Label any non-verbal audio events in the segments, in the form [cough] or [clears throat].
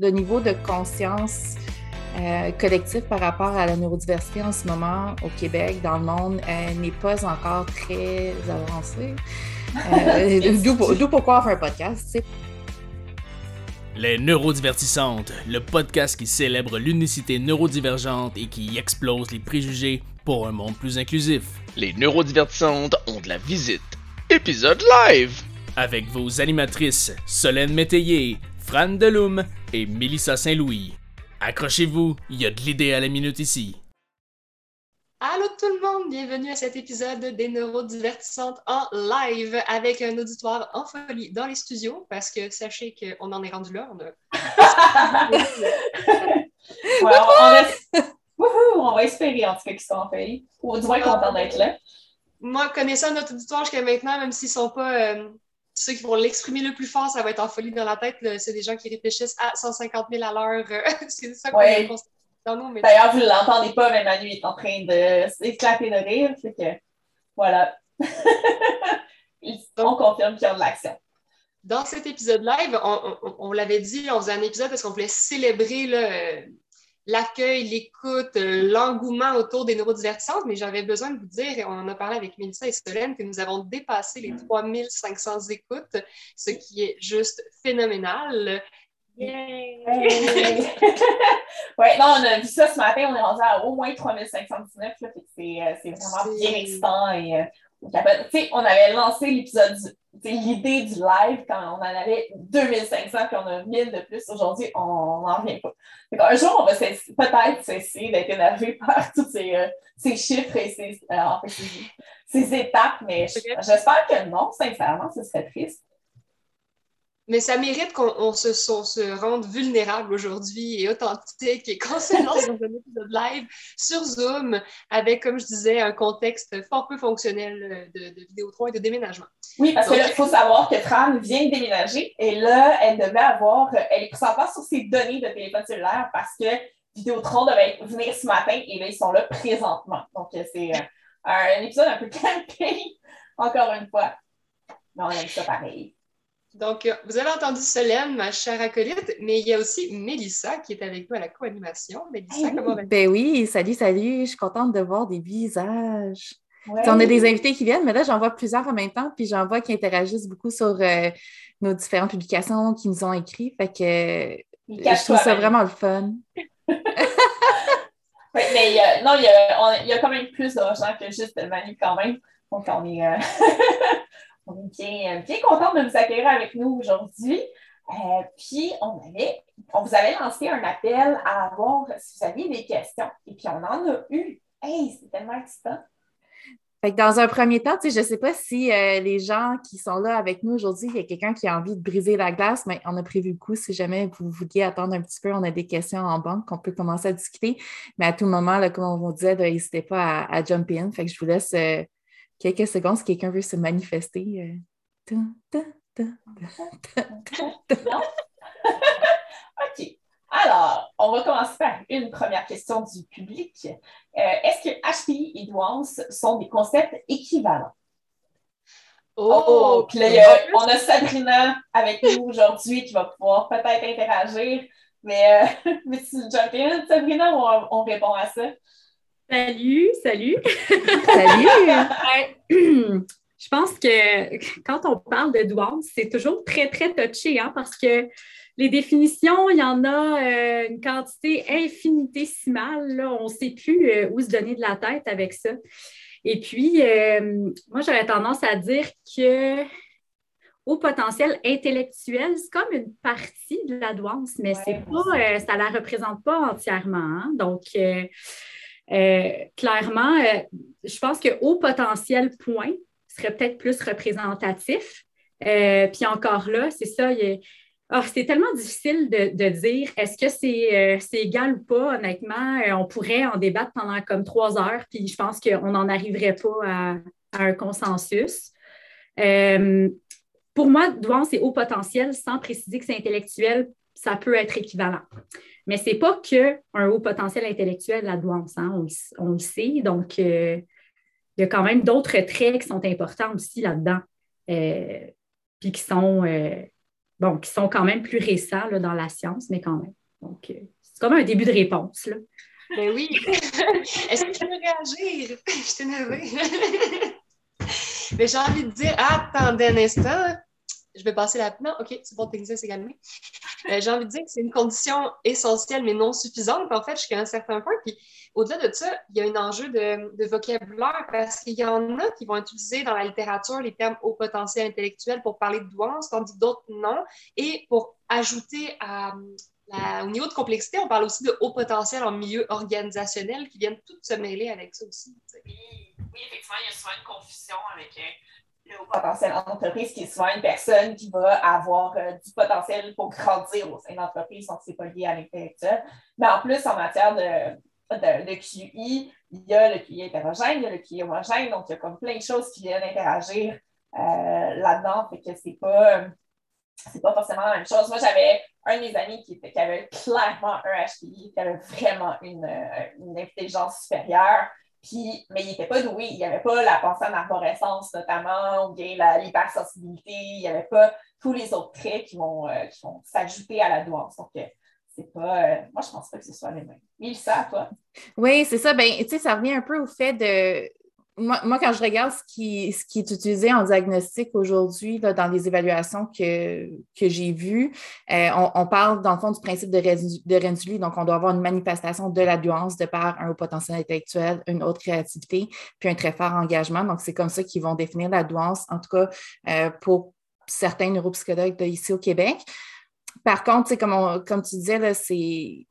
le niveau de conscience euh, collectif par rapport à la neurodiversité en ce moment au Québec, dans le monde, n'est pas encore très avancé. Euh, [laughs] D'où pourquoi on fait un podcast. Les Neurodivertissantes, le podcast qui célèbre l'unicité neurodivergente et qui explose les préjugés pour un monde plus inclusif. Les Neurodivertissantes ont de la visite. Épisode live! Avec vos animatrices Solène Métayer, Fran Deloum et Mélissa Saint-Louis. Accrochez-vous, il y a de l'idée à la minute ici. Allô tout le monde, bienvenue à cet épisode des Neurodivertissantes en live avec un auditoire en folie dans les studios parce que sachez qu'on en est rendu là. On, [laughs] on, va espérer en tout cas qu'ils sont en folie ou du moins contents d'être là. Moi, connaissant notre auditoire jusqu'à maintenant, même s'ils ne sont pas euh, ceux qui vont l'exprimer le plus fort, ça va être en folie dans la tête. C'est des gens qui réfléchissent à 150 000 à l'heure. [laughs] c'est ça qu'on ouais. dans nous. D'ailleurs, vous ne l'entendez pas, mais Manu est en train de s'éclater de rire. Fait que, voilà. on confirme qu'il y a de l'action. Dans cet épisode live, on, l'avait dit, on faisait un épisode parce qu'on voulait célébrer là, l'accueil, l'écoute, euh, l'engouement autour des neurodivertissantes, mais j'avais besoin de vous dire, et on en a parlé avec Mélissa et Solène, que nous avons dépassé les 3500 écoutes, ce qui est juste phénoménal. Yeah. [laughs] oui, non, on a vu ça ce matin, on est rendu à au moins 3519, euh, c'est vraiment bien excitant et on avait lancé l'épisode, l'idée du live quand on en avait 2500 puis on a 1000 de plus. Aujourd'hui, on n'en revient pas. un jour, on va peut-être cesser d'être énervé [laughs] par tous ces, euh, ces chiffres et ces, euh, ces, étapes, mais j'espère que non, sincèrement, ce serait triste. Mais ça mérite qu'on se, se, rende vulnérable aujourd'hui et authentique et qu'on se lance dans un épisode live sur Zoom avec, comme je disais, un contexte fort peu fonctionnel de, de Vidéotron et de déménagement. Oui, parce qu'il faut savoir que Fran vient de déménager et là, elle devait avoir, elle est pas sur ses données de téléphone cellulaire parce que Vidéotron devait venir ce matin et là, ils sont là présentement. Donc, c'est euh, un, épisode un peu [laughs] campé, encore une fois. Mais on aime ça pareil. Donc, euh, vous avez entendu Solène, ma chère acolyte, mais il y a aussi Mélissa qui est avec nous à la co-animation. Mélissa, comment vas-tu? Ben oui, salut, salut. Je suis contente de voir des visages. On a des invités qui viennent, mais là, j'en vois plusieurs en même temps, puis j'en vois qui interagissent beaucoup sur euh, nos différentes publications qui nous ont écrit. Fait que je trouve ça vraiment le fun. [laughs] oui, mais non, il y, a, il y, a, quand même plus de gens que juste Manu quand même. Donc, on est, euh, On [laughs] est bien, bien contente de vous accueillir avec nous aujourd'hui. Euh, puis, on, avait, on vous avait lancé un appel à avoir si vous aviez des questions. Et puis, on en a eu. Hey, c'est tellement excitant. Fait dans un premier temps, je ne sais pas si euh, les gens qui sont là avec nous aujourd'hui, il y a quelqu'un qui a envie de briser la glace, mais on a prévu le coup. Si jamais vous vouliez attendre un petit peu, on a des questions en banque qu'on peut commencer à discuter. Mais à tout moment, comme on vous disait, n'hésitez pas à, jump in. Fait que je vous laisse euh, quelques secondes si quelqu'un veut se manifester. Euh. [laughs] OK. Alors, on va commencer par une première question du public. Euh, est-ce que HPI et douance sont des concepts équivalents? Oh, on a Sabrina avec nous aujourd'hui qui va pouvoir peut-être interagir. Mais, euh, [laughs] mais tu jump in, Sabrina, ou on répond à ça? Salut, salut. Salut. [laughs] [clears throat] Je pense que quand on parle de douance, c'est toujours très, très touché hein, parce que les définitions, il y en a euh, une quantité infinitésimale. Là. On ne sait plus euh, où se donner de la tête avec ça. Et puis, euh, moi, j'aurais tendance à dire que au potentiel intellectuel, c'est comme une partie de la douance, mais c'est pas, ça ne la représente pas entièrement. Hein. Donc, euh, clairement, euh, je pense que haut potentiel point serait peut-être plus représentatif. Euh, puis encore là, c'est ça, ah, c'est tellement difficile de, dire est-ce que c'est égal ou pas, honnêtement. on pourrait en débattre pendant comme trois heures, puis je pense qu'on n'en arriverait pas à, un consensus. pour moi, douance et haut potentiel, sans préciser que c'est intellectuel, ça peut être équivalent. Mais ce n'est pas qu'un haut potentiel intellectuel, la douance, hein, on, le sait. Donc, euh, il y a quand même d'autres traits qui sont importants aussi là-dedans, euh, puis qui sont, euh, bon, qui sont quand même plus récents dans la science, mais quand même. Donc, c'est comme un début de réponse. Là. Ben oui. [laughs] Est-ce que je peux réagir? je suis énervée. [laughs] Mais j'ai envie de dire, attendez un instant. Je vais passer. Non, OK, c'est bon, technicien, c'est. Euh, j'ai envie de dire que c'est une condition essentielle, mais non suffisante, en fait, jusqu'à un certain point. Puis, au-delà de ça, il y a un enjeu de, vocabulaire parce qu'il y en a qui vont utiliser dans la littérature les termes haut potentiel intellectuel pour parler de douance, tandis que d'autres non. Et pour ajouter au niveau de complexité, on parle aussi de haut potentiel en milieu organisationnel qui viennent toutes se mêler avec ça aussi. Oui, effectivement, il y a souvent une confusion avec euh, le potentiel en entreprise, qui est souvent une personne qui va avoir euh, du potentiel pour grandir au sein de l'entreprise, donc c'est pas lié à l'intellectuel. Mais en plus, en matière de, de, QI, il y a le QI hétérogène, il y a le QI homogène, donc il y a comme plein de choses qui viennent interagir euh, là-dedans, fait que c'est pas c'est pas forcément la même chose. Moi, j'avais un de mes amis qui, qui avait clairement un HPI, qui avait vraiment une, une intelligence supérieure, mais il n'était pas doué. Il n'y avait pas la pensée en arborescence, notamment, ou bien l'hypersensibilité. Il n'y avait pas tous les autres traits qui vont, euh, vont s'ajouter à la douance. Donc, euh, c'est pas. Euh, moi, je ne pense pas que ce soit les mêmes. Mais ça, toi? Oui, c'est ça. Ben, tu sais, ça revient un peu au fait de moi, quand je regarde ce qui, ce qui est utilisé en diagnostic aujourd'hui dans les évaluations que, que j'ai vues, euh, on, parle dans le fond du principe de, de Donc, on doit avoir une manifestation de la nuance de par un haut potentiel intellectuel, une haute créativité, puis un très fort engagement. Donc, c'est comme ça qu'ils vont définir la douance, en tout cas euh, pour certains neuropsychologues ici au Québec. Par contre, comme, comme tu disais, c'est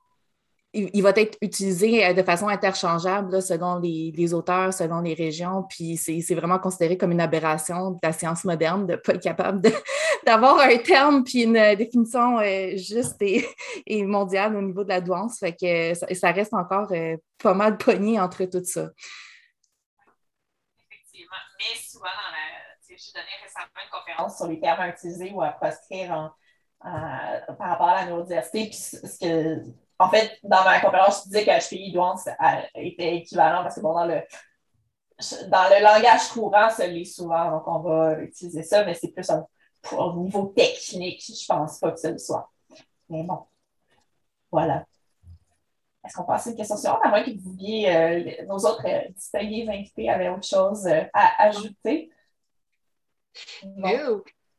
il, va être utilisé euh, de façon interchangeable selon les, auteurs, selon les régions, puis c'est vraiment considéré comme une aberration de la science moderne de ne pas être capable [laughs] d'avoir un terme puis une définition euh, juste [laughs] et, mondiale au niveau de la douance. Fait que ça, reste encore euh, pas mal pogné entre tout ça. Effectivement, mais souvent dans la. J'ai donné récemment une conférence sur les termes à utiliser ou à proscrire par rapport à la neurodiversité, puis ce que en fait, dans ma conférence, je disais que HPI douance était équivalent parce que bon, dans le, dans le langage courant, ça l'est souvent, donc on va utiliser ça, mais c'est plus au niveau technique, je ne pense pas que ce soit. Mais bon, voilà. Est-ce qu'on passe à une question suivante, à moins que vous vouliez, euh, nos autres euh, distingués invités avaient autre chose euh, à ajouter?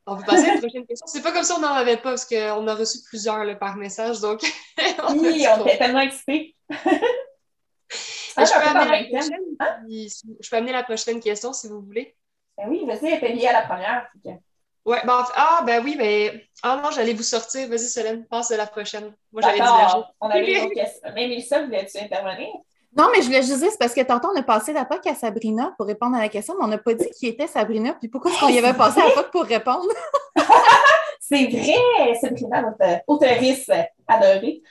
On va passer à la prochaine question. C'est pas comme si on n'en avait pas, parce qu'on a reçu plusieurs là, par message. Donc, [laughs] oui, on était tellement excités. [laughs] Ah, je, peux amener la prochaine, hein? je peux amener la prochaine question si vous voulez. Ben oui, vas-y, elle était liée à la première. Ouais, ben, ah, ben oui, mais. Ah non, j'allais vous sortir. Vas-y, Solène, passe à la prochaine. Moi, j'avais divergé. On avait une [laughs] autre question. Mais Mélissa, voulais-tu intervenir? Non, mais je voulais juste dire, c'est parce que tantôt, on a passé la POC à Sabrina pour répondre à la question, mais on n'a pas dit qui était Sabrina, puis pourquoi est-ce qu'on y avait passé la POC pour répondre? [laughs] c'est vrai, Sabrina, notre auteuriste adorée.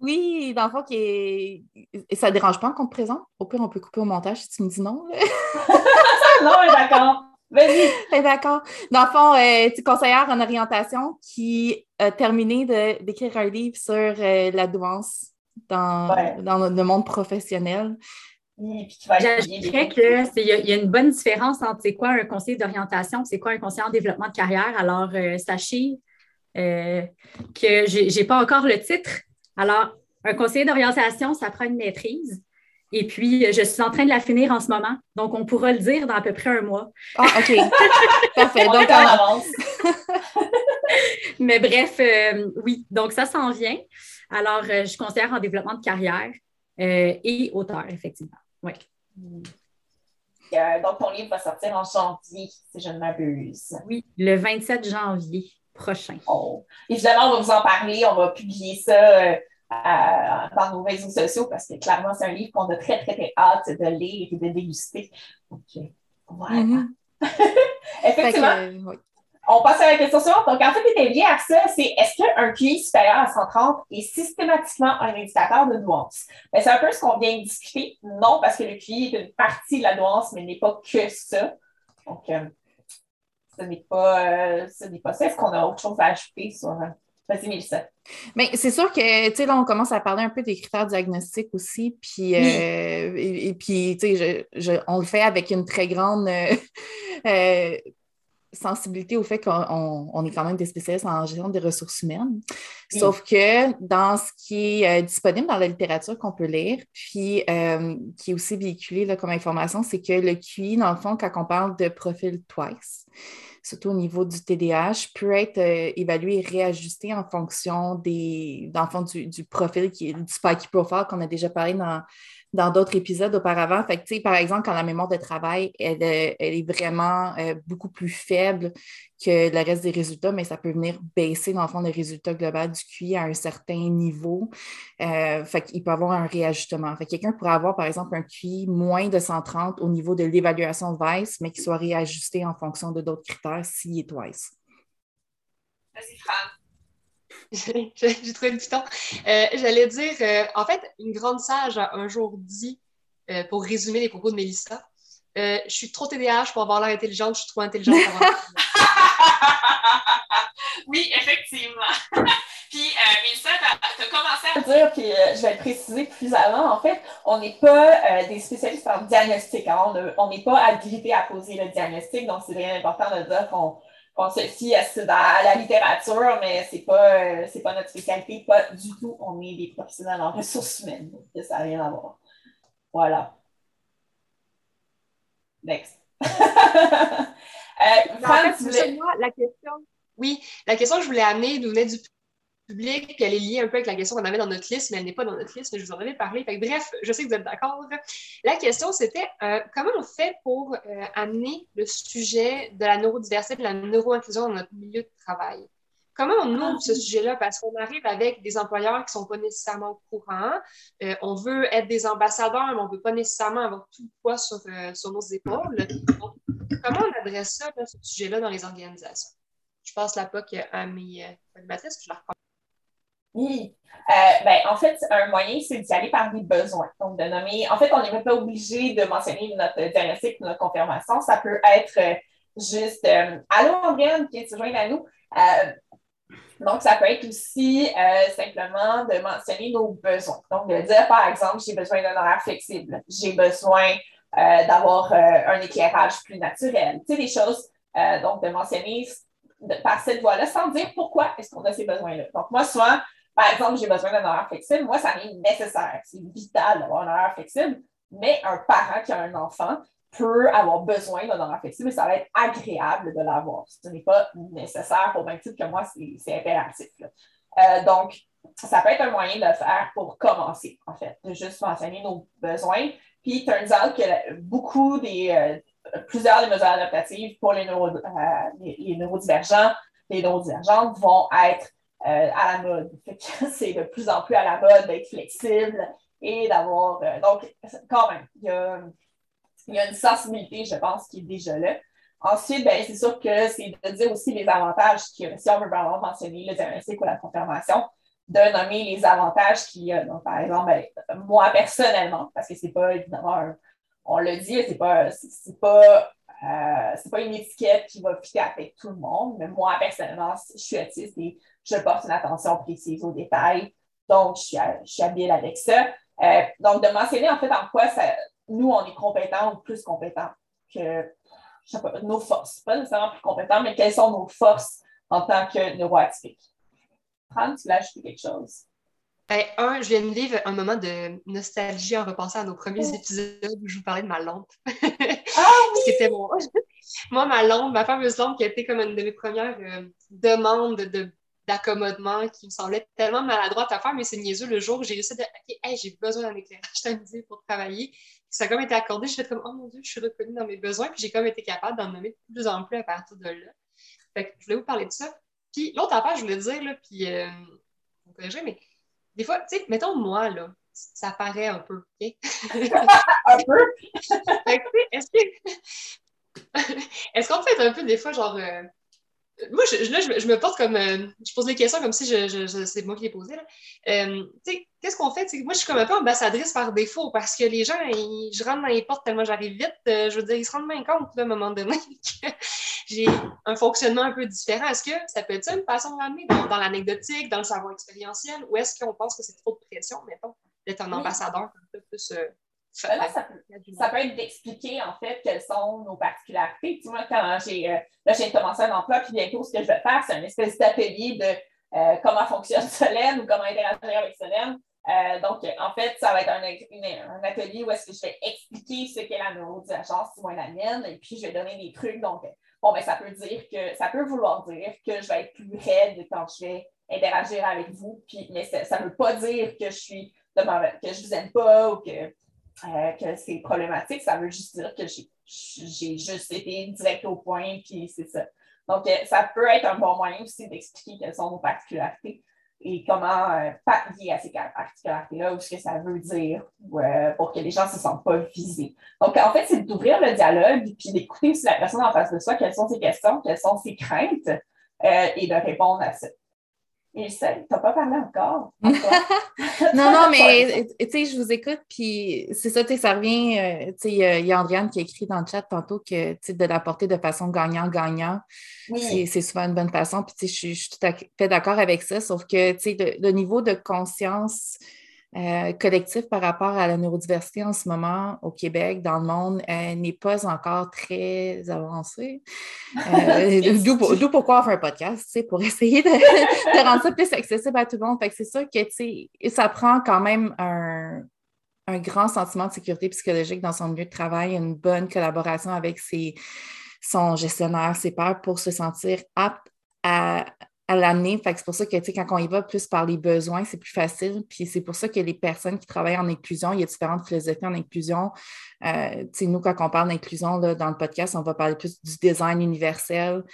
Oui, dans le fond, qui est... ça ne dérange pas qu'on te présente? Au pire, on peut couper au montage si tu me dis non. [laughs] non, d'accord. Vas-y. D'accord. Dans le fond, euh, tu es conseillère en orientation qui a terminé d'écrire un livre sur euh, la douance dans, dans le monde professionnel. J'ajouterais qu'il y, a une bonne différence entre c'est quoi un conseiller d'orientation c'est quoi un conseiller en développement de carrière. Alors, euh, sachez euh, que je n'ai pas encore le titre. Alors, un conseiller d'orientation, ça prend une maîtrise. Et puis, je suis en train de la finir en ce moment. Donc, on pourra le dire dans à peu près un mois. Ah, OK. [laughs] Parfait. donc, on avance. [laughs] [laughs] Mais bref, euh, oui. Donc, ça s'en vient. Alors, euh, je suis conseillère en développement de carrière euh, et auteur, effectivement. Oui. Euh, donc, ton livre va sortir en janvier, si je ne m'abuse. Oui, le 27 janvier prochain. Oh. Évidemment, on va vous en parler, on va publier ça dans nos réseaux sociaux parce que clairement, c'est un livre qu'on a très, très, très hâte de lire et de déguster. OK. Voilà. Mm-hmm. [laughs] Effectivement. On passe à la question suivante. Donc, en fait, était lié à ça, c'est est-ce qu'un QI supérieur à 130 est systématiquement un indicateur de nuance? Ben, c'est un peu ce qu'on vient de discuter. Non, parce que le QI est une partie de la nuance, mais n'est pas que ça. Donc, euh, ce n'est pas, euh, ce n'est pas ça. Est-ce qu'on a autre chose à ajouter sur. Euh, vas-y, Mélissa. Mais c'est sûr que, tu sais, là, on commence à parler un peu des critères diagnostiques aussi. Puis, et, puis, tu sais, on le fait avec une très grande sensibilité au fait qu'on est quand même des spécialistes en gestion des ressources humaines. Sauf que dans ce qui est euh, disponible dans la littérature qu'on peut lire, puis euh, qui est aussi véhiculé là, comme information, c'est que le QI, dans le fond, quand on parle de profil twice, surtout au niveau du TDAH, peut être euh, évalué et réajusté en fonction des, du, du profil, qui, du spiky profile qu'on a déjà parlé dans dans d'autres épisodes auparavant. Fait que, par exemple, quand la mémoire de travail, elle, euh, est vraiment euh, beaucoup plus faible que le reste des résultats, mais ça peut venir baisser, dans le fond, le résultat global du QI à un certain niveau. Euh, fait qu'il peut avoir un réajustement. Fait quelqu'un pourrait avoir, par exemple, un QI moins de 130 au niveau de l'évaluation VICE, mais qui soit réajusté en fonction de d'autres critères s'il est twice. Vas-y, Fran. [laughs] J'ai trouvé le temps. Euh, j'allais dire, euh, en fait, une grande sage a un jour dit, euh, pour résumer les propos de Mélissa, je suis trop TDAH pour avoir l'air intelligente, je suis trop intelligente pour avoir [laughs] Oui, effectivement. [laughs] puis, Mélissa, tu as, commencé à dire, puis je vais le préciser plus avant, en fait, on n'est pas des spécialistes en diagnostic. Hein. on n'est pas habilité à poser le diagnostic, donc c'est bien important de dire qu'on on se fie à, la littérature, mais ce n'est pas, euh, pas notre spécialité, pas du tout. On est des professionnels en ressources humaines, donc ça n'a rien à voir. Voilà. Next. [laughs] euh, la question, oui, la question que je voulais amener nous venait du public, puis elle est liée un peu avec la question qu'on avait dans notre liste, mais elle n'est pas dans notre liste, mais je vous en avais parlé. bref, je sais que vous êtes d'accord. La question, c'était euh, comment on fait pour euh, amener le sujet de la neurodiversité, de la neuroinclusion dans notre milieu de travail? Comment on ouvre ce sujet-là? Parce qu'on arrive avec des employeurs qui ne sont pas nécessairement au courant. Euh, on veut être des ambassadeurs, mais on ne veut pas nécessairement avoir tout le poids sur, sur nos épaules. comment on adresse ça, ce sujet-là, dans les organisations? Je passe la POC à mes animatrices, puis je reprends. Oui. Euh, ben, en fait, un moyen, c'est d'y aller par des besoins. Donc, de nommer. En fait, on n'est pas obligé de mentionner notre diagnostic, notre confirmation. Ça peut être euh, juste euh, Allô, Andréane, viens te joindre à nous. donc, ça peut être aussi simplement de mentionner nos besoins. Donc, de dire, par exemple, j'ai besoin d'un horaire flexible, j'ai besoin d'avoir un éclairage plus naturel. Tu sais, des choses, donc, de mentionner par cette voie-là sans dire pourquoi est-ce qu'on a ces besoins-là. Donc, moi, souvent, par exemple, j'ai besoin d'un horaire flexible. Moi, ça m'est nécessaire. C'est vital d'avoir un horaire flexible. Mais un parent qui a un enfant peut avoir besoin d'un horaire flexible et ça va être agréable de l'avoir. Ce n'est pas nécessaire pour même titre que moi, c'est impératif. Euh, donc, ça peut être un moyen de le faire pour commencer, en fait, de juste mentionner nos besoins. Puis, turns out que beaucoup des, euh, plusieurs des mesures adaptatives pour les, neuro, euh, les neurodivergents, les neurodivergentes vont être euh, à la mode. [laughs] c'est de plus en plus à la mode d'être flexible et d'avoir. Euh, donc, quand même, il y, a, une sensibilité, je pense, qui est déjà là. Ensuite, ben, c'est sûr que c'est de dire aussi les avantages, qui, si on veut vraiment mentionner le diagnostic ou la confirmation, de nommer les avantages qu'il y a. Par exemple, ben, moi personnellement, parce que c'est pas évidemment on le dit, c'est pas, c'est pas euh, c'est pas une étiquette qui va fitter avec tout le monde, mais moi, personnellement, je suis autiste et je porte une attention précise aux détails. Donc, je suis, habile avec ça. Euh, donc, de mentionner en fait en quoi ça, nous, on est compétents ou plus compétents que je sais pas, nos forces. Pas nécessairement plus compétents, mais quelles sont nos forces en tant que neuroatypique. Fran, tu voulais ajouter quelque chose? Ben, un, je viens de vivre un moment de nostalgie en repensant à nos premiers oh. épisodes où je vous parlais de ma lampe. [laughs] Ah! C'était bon. [laughs] Moi, ma lampe, ma fameuse lampe qui a été comme une de mes premières euh, demandes de, d'accommodement qui me semblait tellement maladroite à faire, mais c'est niaiseux le jour où j'ai réussi dire OK, j'ai besoin d'un éclairage samedi pour travailler. Ça a comme été accordé, je fais comme Oh mon Dieu, je suis reconnue dans mes besoins, puis j'ai comme été capable d'en nommer de plus en plus à partir de là. Fait que je voulais vous parler de ça. Puis l'autre affaire, je voulais dire, là, puis euh, mais des fois, tu sais, mettons moi, là, ça paraît un peu, OK? [laughs] un peu? [laughs] est-ce que... [laughs] est-ce qu'on fait un peu des fois, genre... Euh, moi, je, là, je, me porte comme... Euh, je pose des questions comme si je, je, c'est moi qui les posais. Euh, qu'est-ce qu'on fait? Moi, je suis comme un peu ambassadrice par défaut parce que les gens, je rentre dans les portes tellement j'arrive vite. je veux dire, ils se rendent bien compte, à un moment donné, que j'ai un fonctionnement un peu différent. Est-ce que ça peut être ça une façon de l'amener dans, dans l'anecdotique, dans le savoir expérientiel, ou est-ce qu'on pense que c'est trop de pression, mettons, d'être un ambassadeur un peu plus euh, ça, peut, être d'expliquer en fait quelles sont nos particularités. Tu vois, quand j'ai euh, j'ai commencé un emploi, puis bientôt ce que je vais faire, c'est une espèce d'atelier de euh, comment fonctionne Solène ou comment interagir avec Solène. Euh, donc, en fait, ça va être un, atelier où est-ce que je vais expliquer ce qu'est la neurodivergence, du moins la mienne, et puis je vais donner des trucs. Donc, bon, ben, ça peut dire que ça peut vouloir dire que je vais être plus raide quand je vais interagir avec vous, puis, mais ça ne veut pas dire que je suis que je vous aime pas ou que, euh, que c'est problématique. Ça veut juste dire que j'ai juste été direct au point, puis c'est ça. Donc, euh, ça peut être un bon moyen aussi d'expliquer quelles sont vos particularités et comment euh, pallier à ces particularités-là ou ce que ça veut dire euh, pour que les gens ne se sentent pas visés. Donc, en fait, c'est d'ouvrir le dialogue puis d'écouter aussi la personne en face de soi, quelles sont ses questions, quelles sont ses craintes et de répondre à ça. Et tu n'as pas parlé encore. [laughs] non, [laughs] non, mais tu sais, je vous écoute, puis c'est ça, tu sais, ça revient. Euh, tu sais, il y a Andréane qui a écrit dans le chat tantôt que, tu sais, de l'apporter de façon gagnant-gagnant, c'est souvent une bonne façon. Puis, tu sais, je suis tout à fait d'accord avec ça, sauf que, tu sais, le, niveau de conscience euh, collectif par rapport à la neurodiversité en ce moment au Québec, dans le monde, euh, n'est pas encore très avancé. Euh, [laughs] d'où pourquoi on fait un podcast, pour [laughs] essayer de, rendre ça plus accessible à tout le monde. c'est sûr que ça prend quand même un, un, grand sentiment de sécurité psychologique dans son milieu de travail, une bonne collaboration avec ses, son gestionnaire, ses pairs pour se sentir apte à, à l'amener. c'est pour ça que, quand on y va plus par les besoins, c'est plus facile. Puis c'est pour ça que les personnes qui travaillent en inclusion, il y a différentes philosophies en inclusion. Euh, nous, quand on parle d'inclusion dans le podcast, on va parler plus du design universel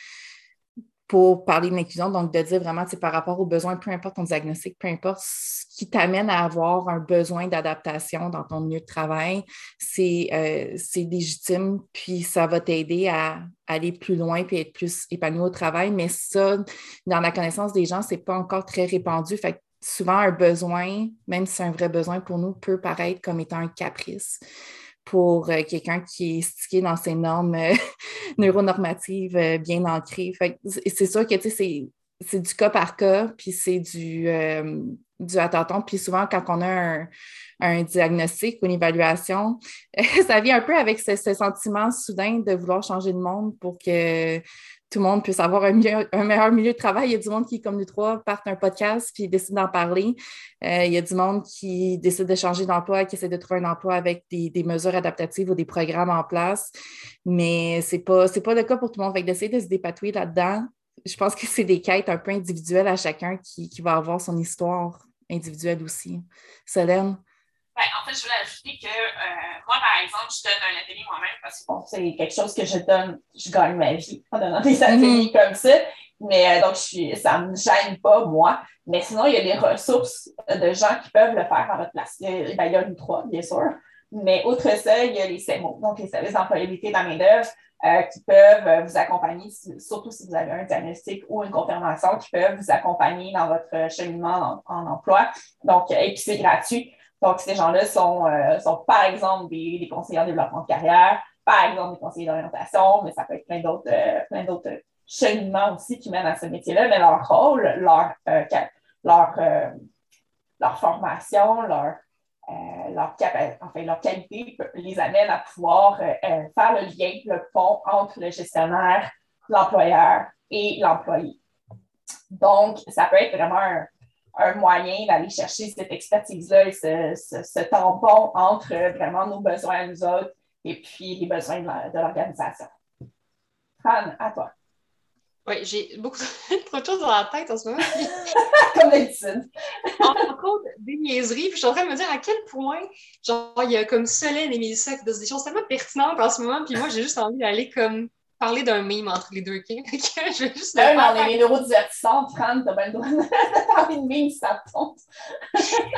pour parler de l'inclusion, donc de dire vraiment par rapport aux besoins, peu importe ton diagnostic, peu importe ce qui t'amène à avoir un besoin d'adaptation dans ton milieu de travail, c'est euh, légitime, puis ça va t'aider à, aller plus loin puis être plus épanoui au travail. Mais ça, dans la connaissance des gens, ce n'est pas encore très répandu. Fait souvent, un besoin, même si c'est un vrai besoin pour nous, peut paraître comme étant un caprice pour euh, quelqu'un qui est stické dans ses normes euh, [laughs] neuronormatives euh, bien ancrées. C'est sûr que c'est du cas par cas, puis c'est du, du attenton. Puis souvent, quand on a un, diagnostic ou une évaluation, [laughs] ça vient un peu avec ce, sentiment soudain de vouloir changer le monde pour que tout le monde puisse avoir un, meilleur milieu de travail. Il y a du monde qui, comme nous trois, partent un podcast puis décident d'en parler. Euh, il y a du monde qui décide de changer d'emploi, qui essaie de trouver un emploi avec des, mesures adaptatives ou des programmes en place. Mais ce n'est pas, pas le cas pour tout le monde. D'essayer de se dépatouiller là-dedans, je pense que c'est des quêtes un peu individuelles à chacun qui, qui va avoir son histoire individuelle aussi. Solène? Ben, en fait, je voulais ajouter que euh, moi, par exemple, je donne un atelier moi-même parce que bon, c'est quelque chose que je donne, je gagne ma vie en donnant des ateliers mhm. comme ça. Mais euh, donc, je suis, ça ne me gêne pas, moi. Mais sinon, il y a des ressources de gens qui peuvent le faire à votre place. Il y a, ben, il y a une trois, bien sûr. Mais outre ça, il y a les CEMO, donc les services d'employabilité de la main-d'œuvre, euh, qui peuvent vous accompagner, surtout si vous avez un diagnostic ou une confirmation, qui peuvent vous accompagner dans votre cheminement en, en emploi. Donc, et puis c'est gratuit. Donc, ces gens-là sont, euh, sont, par exemple, des, conseillers en développement de carrière, par exemple, des conseillers d'orientation, mais ça peut être plein d'autres euh, plein d'autres cheminements aussi qui mènent à ce métier-là, mais leur rôle, leur, euh, leur, leur formation, leur, leur, enfin, leur qualité les amène à pouvoir faire le lien, le pont entre le gestionnaire, l'employeur et l'employé. Donc, ça peut être vraiment un, un moyen d'aller chercher cette expertise-là et ce, tampon entre vraiment nos besoins à nous autres et puis les besoins de l'organisation. Fran, à toi. Oui, j'ai beaucoup [laughs] trop de choses dans la tête en ce moment. [laughs] Comme d'habitude. Encore des niaiseries. Puis je suis en train de me dire à quel point, genre, il y a comme Solène et Mélissa qui disent des choses tellement pertinentes en ce moment. Puis moi, j'ai juste envie d'aller comme parler d'un meme entre les deux, OK? [laughs] je vais juste on est les neurodivertissantes, Fran, t'as bien le droit de [laughs] parler de meme si ça compte. [laughs]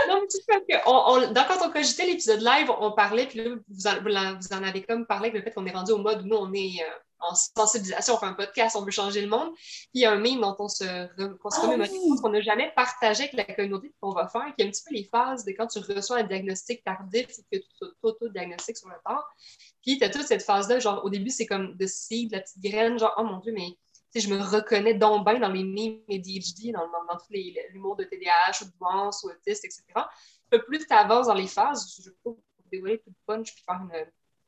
non, mais tu sais, que on, quand on cogitait l'épisode live, on, parlait, puis là, vous en, vous en, avez comme parlé, le fait qu'on est rendu au mode où nous, on est euh, en sensibilisation, on fait un podcast, on veut changer le monde. Puis il y a un meme dont on se, qu se ah qu'on n'a jamais partagé avec la communauté qu'on va faire, qui est un petit peu les phases de quand tu reçois un diagnostic tardif ou que tu auto-diagnostic sur le temps. Puis tu as toute cette phase-là, genre au début, c'est comme de seed, la petite graine, genre oh mon Dieu, mais je me reconnais donc bien dans les memes et DHD, dans, dans, dans tout l'humour de TDAH ou de douance ou autiste, etc. Plus tu avances dans les phases, je trouve dévoiler tout le punch puis faire une.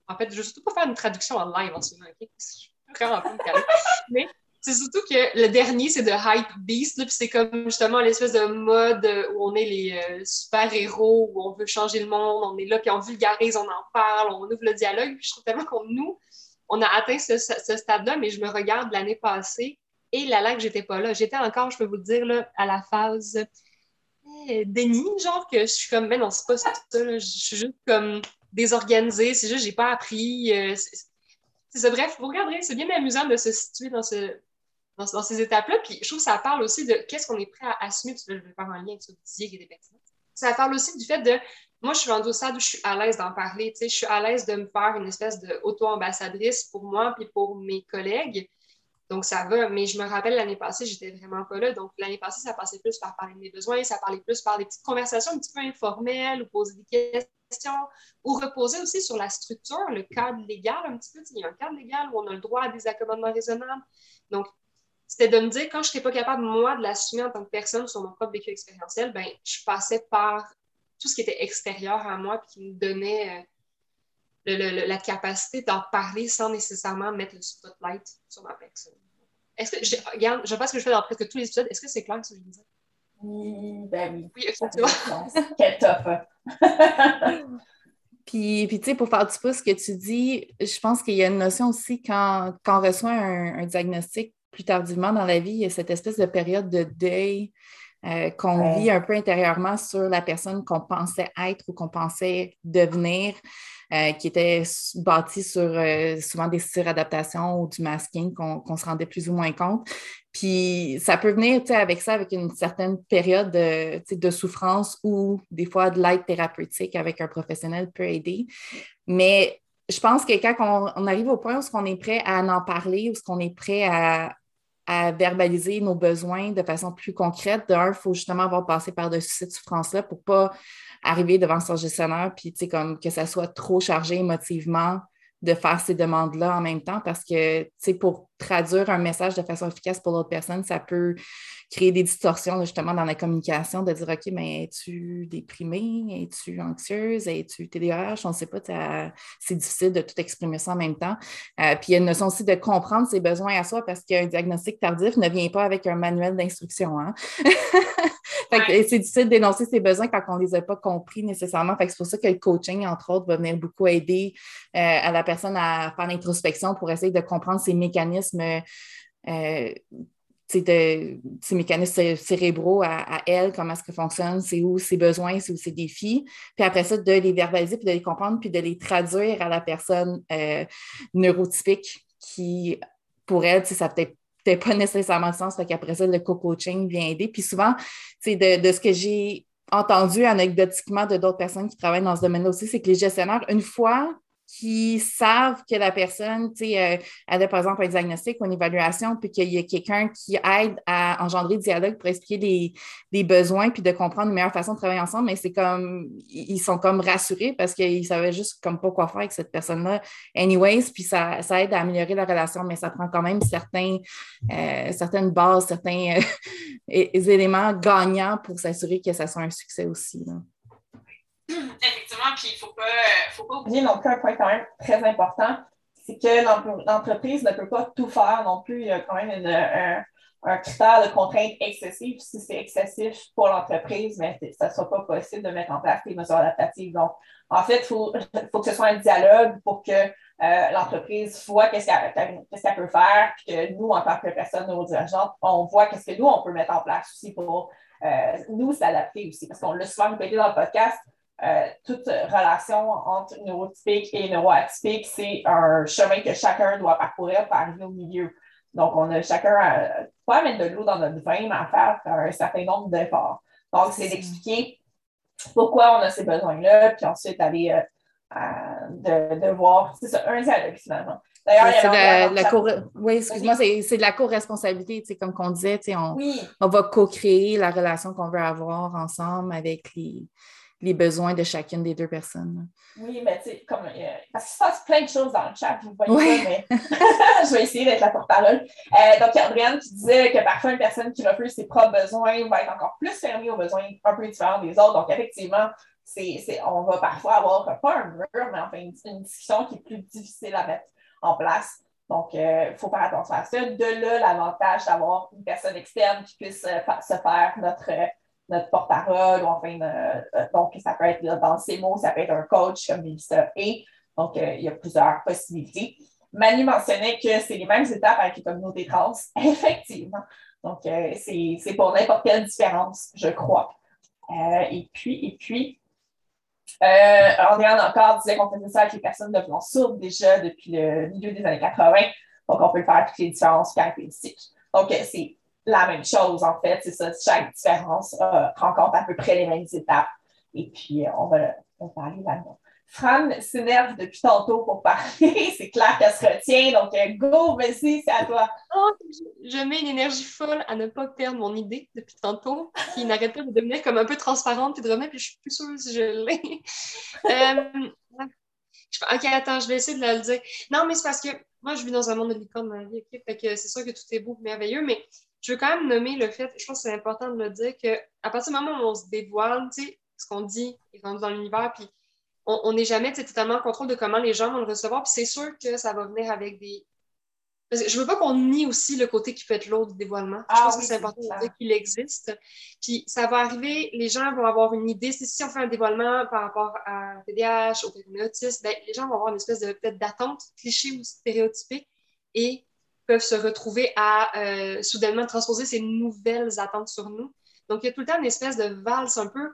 En fait, je veux surtout pas faire une traduction en live en ce moment, OK? Je suis vraiment pas [laughs] Mais c'est surtout que le dernier, c'est de Hype Beast, puis c'est comme justement l'espèce de mode où on est les euh, super-héros, où on veut changer le monde, on est là, puis on vulgarise, on en parle, on ouvre le dialogue, puis je trouve tellement qu'on nous, on a atteint ce, stade-là, mais je me regarde l'année passée, et la que j'étais pas là. J'étais encore, je peux vous le dire, là, à la phase eh, déni, genre que je suis comme, mais non, c'est pas ça, je suis juste comme désorganisée, c'est juste, j'ai pas appris. Euh, c'est bref, vous regarderez, c'est bien amusant de se situer dans ce, dans, ces étapes-là. Puis je trouve que ça parle aussi de qu'est-ce qu'on est prêt à assumer. je vais faire un lien avec ce qui. Ça parle aussi du fait de moi, je suis rendue au stade où je suis à l'aise d'en parler. Je suis à l'aise de me faire une espèce d'auto-ambassadrice pour moi puis pour mes collègues. Donc, ça va. Mais je me rappelle l'année passée, j'étais vraiment pas là. Donc, l'année passée, ça passait plus par parler de mes besoins, ça parlait plus par des petites conversations un petit peu informelles ou poser des questions ou reposer aussi sur la structure, le cadre légal un petit peu. Il y a un cadre légal où on a le droit à des accommodements raisonnables. Donc, c'était de me dire, quand je n'étais pas capable, moi, de l'assumer en tant que personne sur mon propre vécu expérientiel, ben, je passais par tout ce qui était extérieur à moi, puis qui me donnait euh, la capacité d'en parler sans nécessairement mettre le spotlight sur ma personne. Est-ce que, je, regarde, je pense que je fais dans presque tous les épisodes. Est-ce que c'est clair ce que je disais? Oui, ben oui. Oui, effectivement. Quel top! [laughs] Puis, puis tu sais, pour faire du pouce, ce que tu dis, je pense qu'il y a une notion aussi quand, quand on reçoit un diagnostic plus tardivement dans la vie, il y a cette espèce de période de deuil euh, qu'on vit un peu intérieurement sur la personne qu'on pensait être ou qu'on pensait devenir, euh, qui était bâtie sur euh, souvent des suradaptations ou du masking qu'on se rendait plus ou moins compte. Puis ça peut venir avec ça, avec une certaine période de, de souffrance ou des fois de l'aide thérapeutique avec un professionnel peut aider. Mais je pense que quand on, arrive au point où on est prêt à en parler, où on est prêt à, à verbaliser nos besoins de façon plus concrète. D'un, il faut justement avoir passé par-dessus cette souffrance-là pour pas arriver devant son gestionnaire, puis comme que ça soit trop chargé émotivement de faire ces demandes-là en même temps parce que, pour traduire un message de façon efficace pour l'autre personne, ça peut créer des distorsions justement dans la communication, de dire OK, mais es-tu déprimée, es-tu anxieuse, es-tu TDAH, on ne sait pas, c'est difficile de tout exprimer ça en même temps. Euh, puis il y a une notion aussi de comprendre ses besoins à soi parce qu'un diagnostic tardif ne vient pas avec un manuel d'instruction. Hein? [laughs] c'est difficile d'énoncer ses besoins quand on ne les a pas compris nécessairement. c'est pour ça que le coaching, entre autres, va venir beaucoup aider euh, à la personne à faire l'introspection pour essayer de comprendre ses mécanismes. Euh, de, ces mécanismes cérébraux à, elle, comment est-ce que fonctionne, c'est où ses besoins, c'est où ses défis. Puis après ça, de les verbaliser, puis de les comprendre, puis de les traduire à la personne euh, neurotypique qui, pour elle, ça peut-être peut pas nécessairement de sens. Fait qu'après ça, le co-coaching vient aider. Puis souvent, de, de ce que j'ai entendu anecdotiquement de d'autres personnes qui travaillent dans ce domaine-là aussi, c'est que les gestionnaires, une fois qui savent que la personne, tu sais, euh, elle a par exemple un diagnostic ou une évaluation, puis qu'il y a quelqu'un qui aide à engendrer le dialogue pour expliquer les, besoins, puis de comprendre une meilleure façon de travailler ensemble, mais c'est comme, ils sont comme rassurés parce qu'ils savaient juste comme pas quoi faire avec cette personne-là. Anyways, puis ça, aide à améliorer la relation, mais ça prend quand même euh, certaines bases, certains [laughs] éléments gagnants pour s'assurer que ça soit un succès aussi. Effectivement, puis il ne faut pas, faut pas oublier un point quand même très important, c'est que l'entreprise ne peut pas tout faire non plus. Il y a quand même un, critère de contrainte excessive. Si c'est excessif pour l'entreprise, mais ça ne sera pas possible de mettre en place des mesures adaptatives. Donc, en fait, il faut, faut, que ce soit un dialogue pour que euh, l'entreprise voit qu'est-ce qu'elle peut faire, puis que nous, en tant que personne neurodivergente, on voit qu'est-ce que nous, on peut mettre en place aussi pour euh, nous s'adapter aussi. Parce qu'on l'a souvent répété dans le podcast, euh, toute relation entre neurotypique et neuroatypique, c'est un chemin que chacun doit parcourir pour arriver au milieu. Donc, on a chacun, euh, pas à mettre de l'eau dans notre vin, mais à faire un certain nombre d'efforts. Donc, c'est d'expliquer pourquoi on a ces besoins-là, puis ensuite aller euh, de, voir, c'est ça, un dialogue finalement. D'ailleurs, c'est la, Oui, excuse-moi, c'est de la co-responsabilité, comme on disait, on, on va co-créer la relation qu'on veut avoir ensemble avec les, les besoins de chacune des deux personnes. Oui, mais tu sais, comme, euh, parce qu'il se passe plein de choses dans le chat, vous voyez pas, mais [laughs] je vais essayer d'être la porte-parole. Euh, donc, Adrienne, tu disais que parfois une personne qui refuse ses propres besoins va être encore plus fermée aux besoins un peu différents des autres. Donc, effectivement, on va parfois avoir pas un mur, mais enfin une, discussion qui est plus difficile à mettre en place. Donc, il euh, faut faire attention à ça. De là, l'avantage d'avoir une personne externe qui puisse euh, se faire notre, notre porte-parole, ou enfin, euh, donc ça peut être dans ces mots, ça peut être un coach comme Mélissa et donc il y a plusieurs possibilités. Manu mentionnait que c'est les mêmes étapes avec les communautés trans, [laughs] effectivement. Donc, c'est pour n'importe quelle différence, je crois. et puis, et puis, euh, Andréane encore disait qu'on faisait ça avec les personnes devenant sourdes déjà depuis le milieu des années 80. Donc, on peut faire toutes les différences caractéristiques. Donc, euh, c'est la même chose, en fait. C'est ça. Chaque différence euh, rencontre à peu près les mêmes étapes. Et puis, on va, on va parler là-dedans. Fran s'énerve depuis tantôt pour parler. [laughs] c'est clair qu'elle se retient. Donc, euh, go, vas-y, c'est à toi. Oh, je, mets une énergie folle à ne pas perdre mon idée depuis tantôt, qui [laughs] n'arrête pas de devenir comme un peu transparente, puis de remettre, puis je suis plus sûre si je l'ai. [laughs] euh, ok, attends, je vais essayer de le dire. Non, mais c'est parce que moi, je vis dans un monde de licorne dans la vie, ok? Fait que c'est sûr que tout est beau, merveilleux, mais je veux quand même nommer le fait, je pense que c'est important de le dire, qu'à partir du moment où on se dévoile, tu sais, ce qu'on dit est rendu dans l'univers, puis on n'est jamais totalement en contrôle de comment les gens vont le recevoir. Puis c'est sûr que ça va venir avec des. Je veux pas qu'on nie aussi le côté qui peut être lourd du dévoilement. je ah pense que c'est important de dire qu'il existe. Puis ça va arriver, les gens vont avoir une idée. Si on fait un dévoilement par rapport à TDAH, au autisme, ben, les gens vont avoir une espèce de peut-être d'attente cliché ou stéréotypée et peuvent se retrouver à euh, soudainement transposer ces nouvelles attentes sur nous. Donc, il y a tout le temps une espèce de valse un peu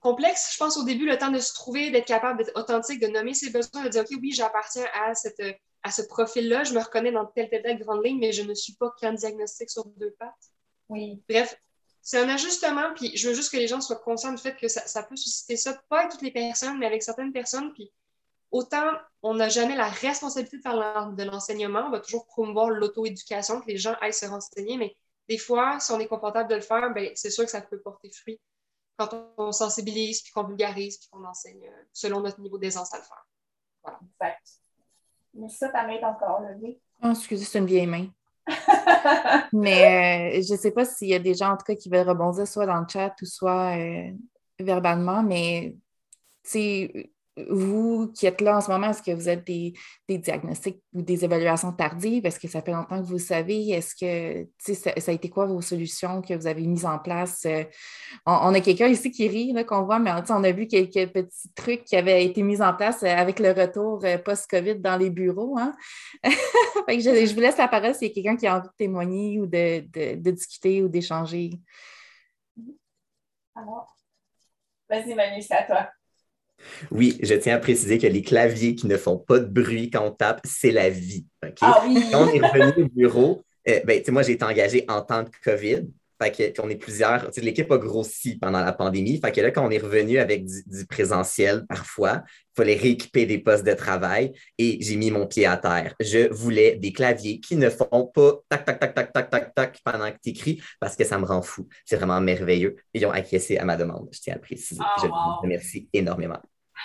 complexe, je pense, au début, le temps de se trouver, d'être capable d'être authentique, de nommer ses besoins, de dire, OK, oui, j'appartiens à, cette, à ce profil-là, je me reconnais dans telle, telle, telle grande ligne, mais je ne suis pas qu'un diagnostic sur deux pattes. Oui. Bref, c'est un ajustement, puis je veux juste que les gens soient conscients du fait que ça, peut susciter ça, pas avec toutes les personnes, mais avec certaines personnes, puis autant on n'a jamais la responsabilité de faire de l'enseignement, on va toujours promouvoir l'auto-éducation, que les gens aillent se renseigner, mais des fois, si on est confortable de le faire, ben, c'est sûr que ça peut porter fruit quand on sensibilise, puis qu'on vulgarise, puis qu'on enseigne euh, selon notre niveau d'aisance à le faire. Voilà. Exact. Mais ça, ta main est encore levée. Oh, excusez, c'est une vieille main. [laughs] mais euh, je ne sais pas s'il y a des gens, en tout cas, qui veulent rebondir soit dans le chat ou soit euh, verbalement, mais c'est vous qui êtes là en ce moment, est-ce que vous êtes des, diagnostics ou des évaluations tardives? Est-ce que ça fait longtemps que vous savez? Est-ce que ça, ça, a été quoi vos solutions que vous avez mises en place? Euh, on, a quelqu'un ici qui rit, qu'on voit, mais on a vu quelques petits trucs qui avaient été mis en place euh, avec le retour euh, post-COVID dans les bureaux. Hein? [laughs] je, vous laisse la parole s'il y a quelqu'un qui a envie de témoigner ou de, discuter ou d'échanger. Vas-y, Manu, c'est à toi. Oui, je tiens à préciser que les claviers qui ne font pas de bruit quand on tape, c'est la vie. Ah oui. Quand on est revenu au bureau, euh, ben, moi, j'ai été engagé en temps de COVID. Fait qu'on est plusieurs. L'équipe a grossi pendant la pandémie. Fait que là, quand on est revenu avec du, présentiel, parfois, il fallait rééquiper des postes de travail et j'ai mis mon pied à terre. Je voulais des claviers qui ne font pas tac, tac, tac, tac, tac, tac, tac pendant que tu écris parce que ça me rend fou. C'est vraiment merveilleux. Ils ont acquiescé à ma demande. Je tiens à le préciser. Oh, je vous remercie énormément.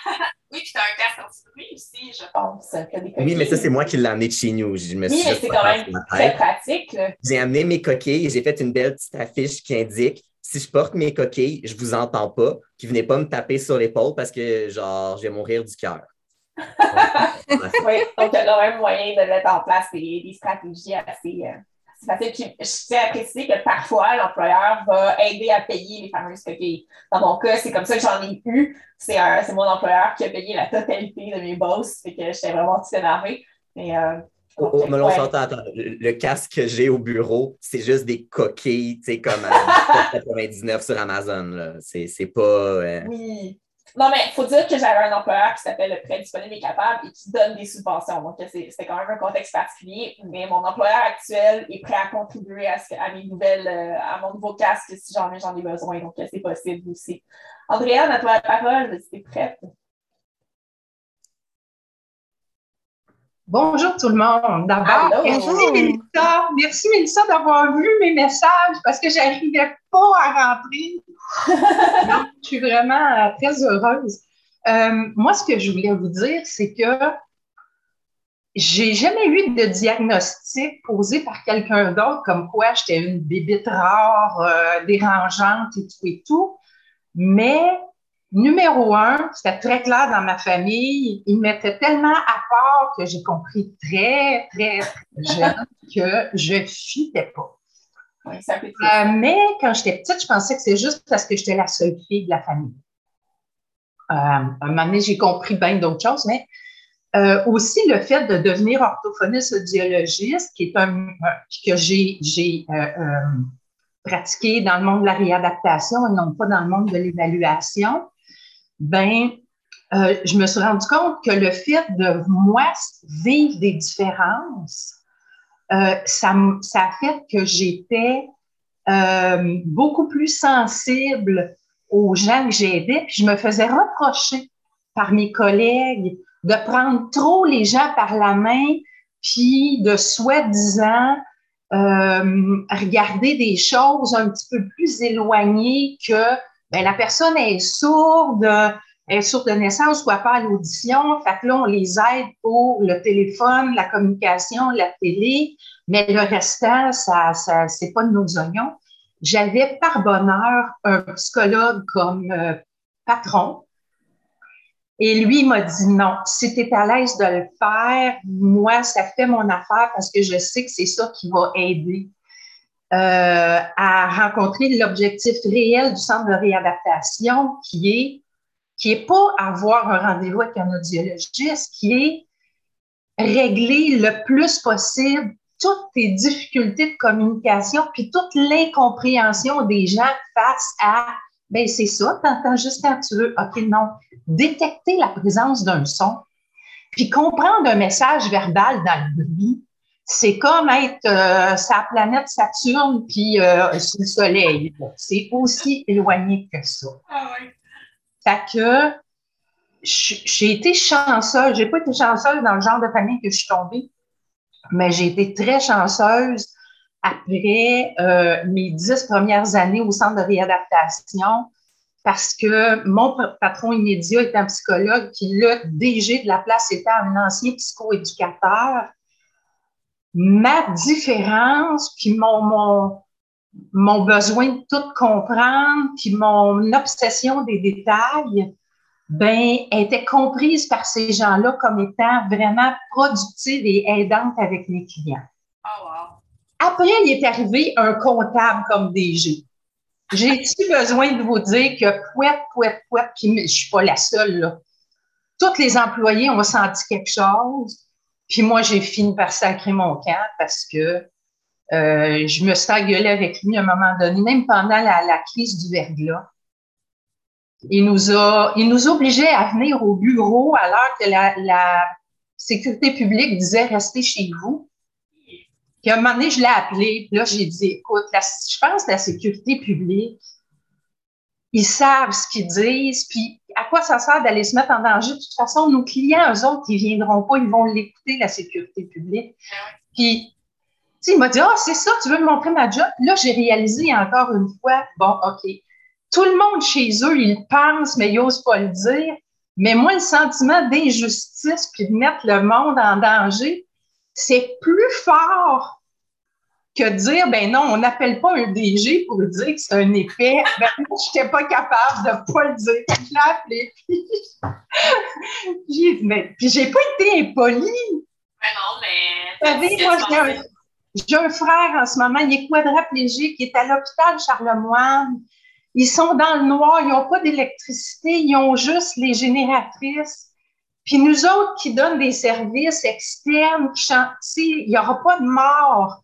[laughs] oui, puis tu as un casque anti-bruit aussi, je pense. Oui, mais ça, c'est moi qui l'ai amené de chez nous. Je me oui, mais c'est quand même très pratique. J'ai amené mes coquilles et j'ai fait une belle petite affiche qui indique si je porte mes coquilles, je vous entends pas, puis venez pas me taper sur l'épaule parce que, genre, je vais mourir du cœur. [laughs] oui, donc il y a quand même moyen de mettre en place des, des stratégies assez, euh, c'est facile. je tiens à préciser que parfois, l'employeur va aider à payer les fameuses coquilles. Dans mon cas, c'est comme ça que j'en ai eu. C'est mon employeur qui a payé la totalité de mes boss. Fait que j'étais vraiment tout énervée. Mais, euh, oh, oh, mais on s'entend, le, casque que j'ai au bureau, c'est juste des coquilles, tu sais, comme [laughs] à 99 sur Amazon. C'est pas. Euh, oui. Non, mais il faut dire que j'avais un employeur qui s'appelle le prêt disponible et capable et qui donne des subventions. Donc, c'était quand même un contexte particulier. Mais mon employeur actuel est prêt à contribuer à, à mes nouvelles, euh, à mon nouveau casque si j'en ai, j'en ai besoin. Donc, c'est possible aussi. Andréane, à toi la parole, si tu es prête. Bonjour tout le monde. D'abord, merci Mélissa. Merci Mélissa d'avoir vu mes messages parce que je n'arrivais pas à rentrer. [laughs] je suis vraiment euh, très heureuse. Euh, moi, ce que je voulais vous dire, c'est que j'ai jamais eu de diagnostic posé par quelqu'un d'autre comme quoi j'étais une bébite rare, euh, dérangeante et tout et tout. Mais numéro un, c'était très clair dans ma famille. Ils mettaient tellement à part que j'ai compris très, très jeune [laughs] que je fitais pas. Euh, mais quand j'étais petite, je pensais que c'est juste parce que j'étais la seule fille de la famille. Euh, à un moment donné, j'ai compris bien d'autres choses, mais euh, aussi le fait de devenir orthophoniste audiologiste, qui est un que j'ai pratiqué dans le monde de la réadaptation et non pas dans le monde de l'évaluation ben, euh, je me suis rendu compte que le fait de moi vivre des différences, euh, ça, a fait que j'étais euh, beaucoup plus sensible aux gens que j'aidais, puis je me faisais reprocher par mes collègues de prendre trop les gens par la main, puis de soi-disant regarder des choses un petit peu plus éloignées que ben, la personne est sourde, est sourde de naissance ou pas à l'audition. Fait que là, on les aide pour le téléphone, la communication, la télé, mais le restant, ça, ça c'est pas de nos oignons. J'avais par bonheur un psychologue comme euh, patron. Et lui, il m'a dit non, si tu es à l'aise de le faire, moi, ça fait mon affaire parce que je sais que c'est ça qui va aider à rencontrer l'objectif réel du centre de réadaptation qui est qui pas avoir un rendez-vous avec un audiologiste, qui est régler le plus possible toutes tes difficultés de communication, puis toute l'incompréhension des gens face à ben c'est ça, t'entends juste quand tu veux. OK, non. Détecter la présence d'un son, puis comprendre un message verbal dans le bruit, c'est comme être euh, sa planète Saturne puis euh, le Soleil. C'est aussi éloigné que ça. Ah oui. Fait que j'ai été chanceuse. J'ai pas été chanceuse dans le genre de famille que je suis tombée, mais j'ai été très chanceuse après euh, mes dix premières années au centre de réadaptation parce que mon patron immédiat était un psychologue, puis le DG de la place était un ancien psychoéducateur ma différence, puis mon, mon, mon besoin de tout comprendre, puis mon obsession des détails, ben, était comprise par ces gens-là comme étant vraiment productive et aidante avec mes clients. Oh, Après, il est arrivé un comptable comme DG. J'ai-tu besoin de vous dire que pouet, pouet, pouet, puis je suis pas la seule, là. Tous les employés ont senti quelque chose. Puis moi, j'ai fini par sacrer mon camp parce que euh, je me suis avec lui à un moment donné, même pendant la, crise du verglas. Il nous a, il nous obligeait à venir au bureau alors que la, sécurité publique disait restez chez vous. Puis à un moment donné, je l'ai appelé. Puis là, j'ai dit, écoute, je pense que la sécurité publique, ils savent ce qu'ils disent, puis à quoi ça sert d'aller se mettre en danger? De toute façon, nos clients, eux autres, ils viendront pas, ils vont l'écouter, la sécurité publique. Puis, tu il m'a dit, ah, c'est ça, tu veux me montrer ma job? Là, j'ai réalisé encore une fois, bon, OK, tout le monde chez eux, ils pensent, mais ils n'osent pas le dire. Mais moi, le sentiment d'injustice puis de mettre le monde en danger, c'est plus fort que dire, ben non, on n'appelle pas un DG pour dire que c'est un épais. Ben, je n'étais pas capable de ne pas le dire. Je l'ai appelé. Puis, [laughs] mais, puis j'ai pas été impolie. Ben non, mais. Vous savez, moi, j'ai un, frère en ce moment, il est quadraplégique, il est à l'hôpital Charlemagne. Ils sont dans le noir, ils n'ont pas d'électricité, ils ont juste les génératrices. Puis nous autres qui donnent des services externes, qui chantent, il n'y aura pas de mort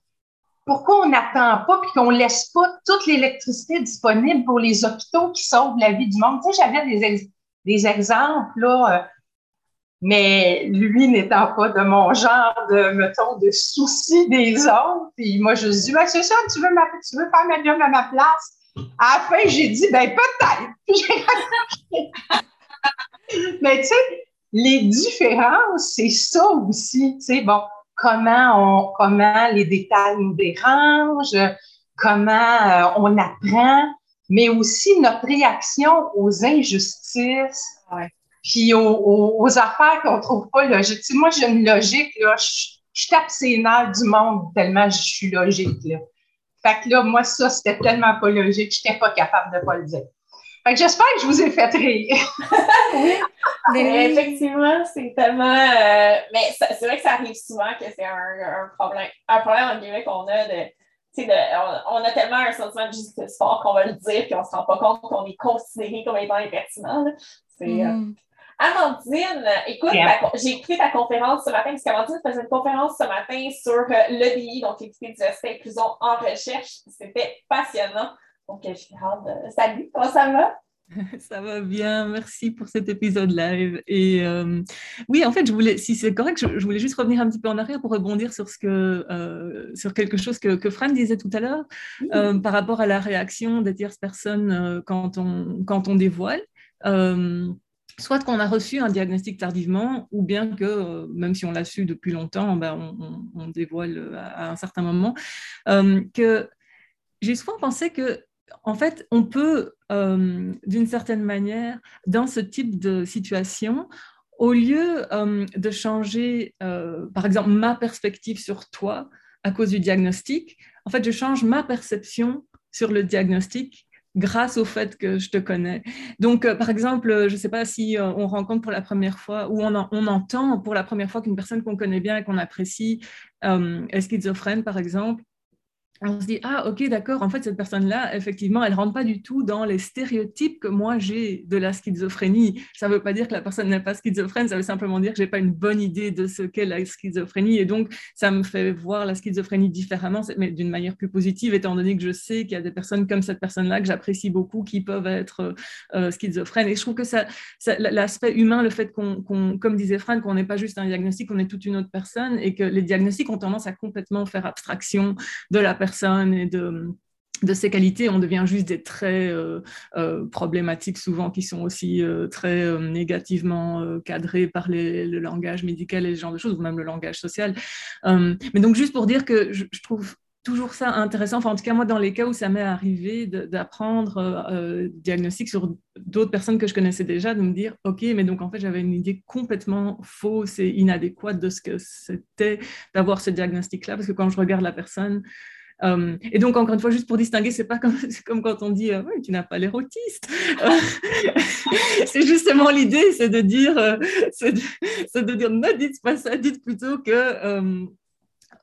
pourquoi on n'attend pas et qu'on laisse pas toute l'électricité disponible pour les hôpitaux qui sauvent la vie du monde? Tu sais, j'avais des, exemples, là, euh, mais lui n'étant pas de mon genre de, mettons, de souci des autres. Puis moi, je dis, ben, c'est ça, tu veux, tu veux faire ma job à ma place? À la fin, j'ai dit, ben, peut-être. [laughs] mais tu sais, les différences, c'est ça aussi. Tu sais, bon, comment, on, comment les détails nous dérangent, comment euh, on apprend, mais aussi notre réaction aux injustices, puis aux, affaires qu'on trouve pas logiques. moi, j'ai une logique, là, je, tape ses nerfs du monde tellement je suis logique. Là. Fait que là, moi, ça, c'était tellement pas logique, je n'étais pas capable de pas le dire. Fait que j'espère que je vous ai fait rire. [laughs] oui, mais effectivement, c'est tellement. Euh, mais c'est vrai que ça arrive souvent que c'est un, problème. Un problème en guillemets qu'on a de. De, on, a tellement un sentiment de justice fort qu'on va le dire, puis on ne se rend pas compte qu'on est considéré comme étant impertinent. C'est, euh, mm. Amandine, écoute, j'ai écouté ta conférence ce matin, parce qu'Amandine faisait une conférence ce matin sur euh, l'EDI, donc l'équité, diversité, inclusion en recherche. C'était passionnant. Donc, je suis hâte. Salut, comment ça va? [laughs] Ça va bien, merci pour cet épisode live. Et euh, oui, en fait, je voulais, si c'est correct, je, voulais juste revenir un petit peu en arrière pour rebondir sur ce que, euh, sur quelque chose que, que, Fran disait tout à l'heure par rapport à la réaction des tierces personnes quand on quand on dévoile soit qu'on a reçu un diagnostic tardivement, ou bien que, euh, même si on l'a su depuis longtemps, ben, on, dévoile euh, à, un certain moment, euh, que j'ai souvent pensé que, en fait, on peut, d'une certaine manière, dans ce type de situation, au lieu de changer, par exemple, ma perspective sur toi à cause du diagnostic, en fait, je change ma perception sur le diagnostic grâce au fait que je te connais. Donc, euh, par exemple, euh, je ne sais pas si euh, on rencontre pour la première fois ou on entend pour la première fois qu'une personne qu'on connaît bien et qu'on apprécie est schizophrène, par exemple? On se dit, ah ok, d'accord, en fait, cette personne-là, effectivement, elle rentre pas du tout dans les stéréotypes que moi j'ai de la schizophrénie. Ça veut pas dire que la personne n'est pas schizophrène, ça veut simplement dire que je n'ai pas une bonne idée de ce qu'est la schizophrénie. Et donc, ça me fait voir la schizophrénie différemment, mais d'une manière plus positive, étant donné que je sais qu'il y a des personnes comme cette personne-là que j'apprécie beaucoup qui peuvent être euh, schizophrènes. Et je trouve que ça, l'aspect humain, le fait qu'on, comme disait Fran, qu'on n'est pas juste un diagnostic, on est toute une autre personne et que les diagnostics ont tendance à complètement faire abstraction de la personne et de, de ses qualités, on devient juste des traits euh, euh, problématiques souvent qui sont aussi euh, très négativement cadrés par le langage médical et ce genre de choses, ou même le langage social. mais donc juste pour dire que je, trouve toujours ça intéressant, enfin en tout cas moi dans les cas où ça m'est arrivé d'apprendre euh, diagnostic sur d'autres personnes que je connaissais déjà, de me dire ok mais donc en fait j'avais une idée complètement fausse et inadéquate de ce que c'était d'avoir ce diagnostic là parce que quand je regarde la personne euh, et donc, encore une fois, juste pour distinguer, c'est pas comme, [laughs] quand on dit euh, tu n'as pas l'air autiste. Euh, [laughs] c'est justement l'idée, c'est de dire, de, dire ne dites pas ça, dites plutôt que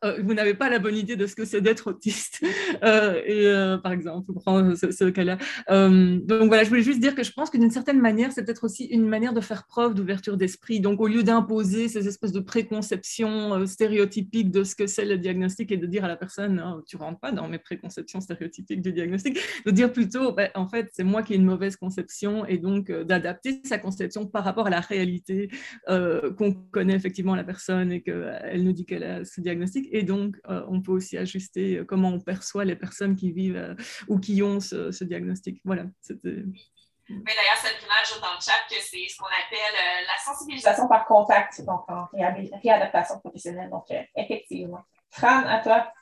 euh, vous n'avez pas la bonne idée de ce que c'est d'être autiste. Euh, euh, par exemple, on prend ce, cas-là. donc voilà, je voulais juste dire que je pense que d'une certaine manière, c'est peut-être aussi une manière de faire preuve d'ouverture d'esprit. Donc au lieu d'imposer ces espèces de préconceptions stéréotypiques de ce que c'est le diagnostic et de dire à la personne, oh, tu rentres pas dans mes préconceptions stéréotypiques du diagnostic, de dire plutôt, ben, en fait, c'est moi qui ai une mauvaise conception et donc d'adapter sa conception par rapport à la réalité qu'on connaît effectivement la personne et qu'elle nous dit qu'elle a ce diagnostic et donc, euh, on peut aussi ajuster euh, comment on perçoit les personnes qui vivent euh, ou qui ont ce, diagnostic. Voilà, c'était. Mais d'ailleurs, Sabrina ajoute dans le chat que c'est ce qu'on appelle la sensibilisation par contact, donc en réadaptation professionnelle. Donc, effectivement. Fran, à toi.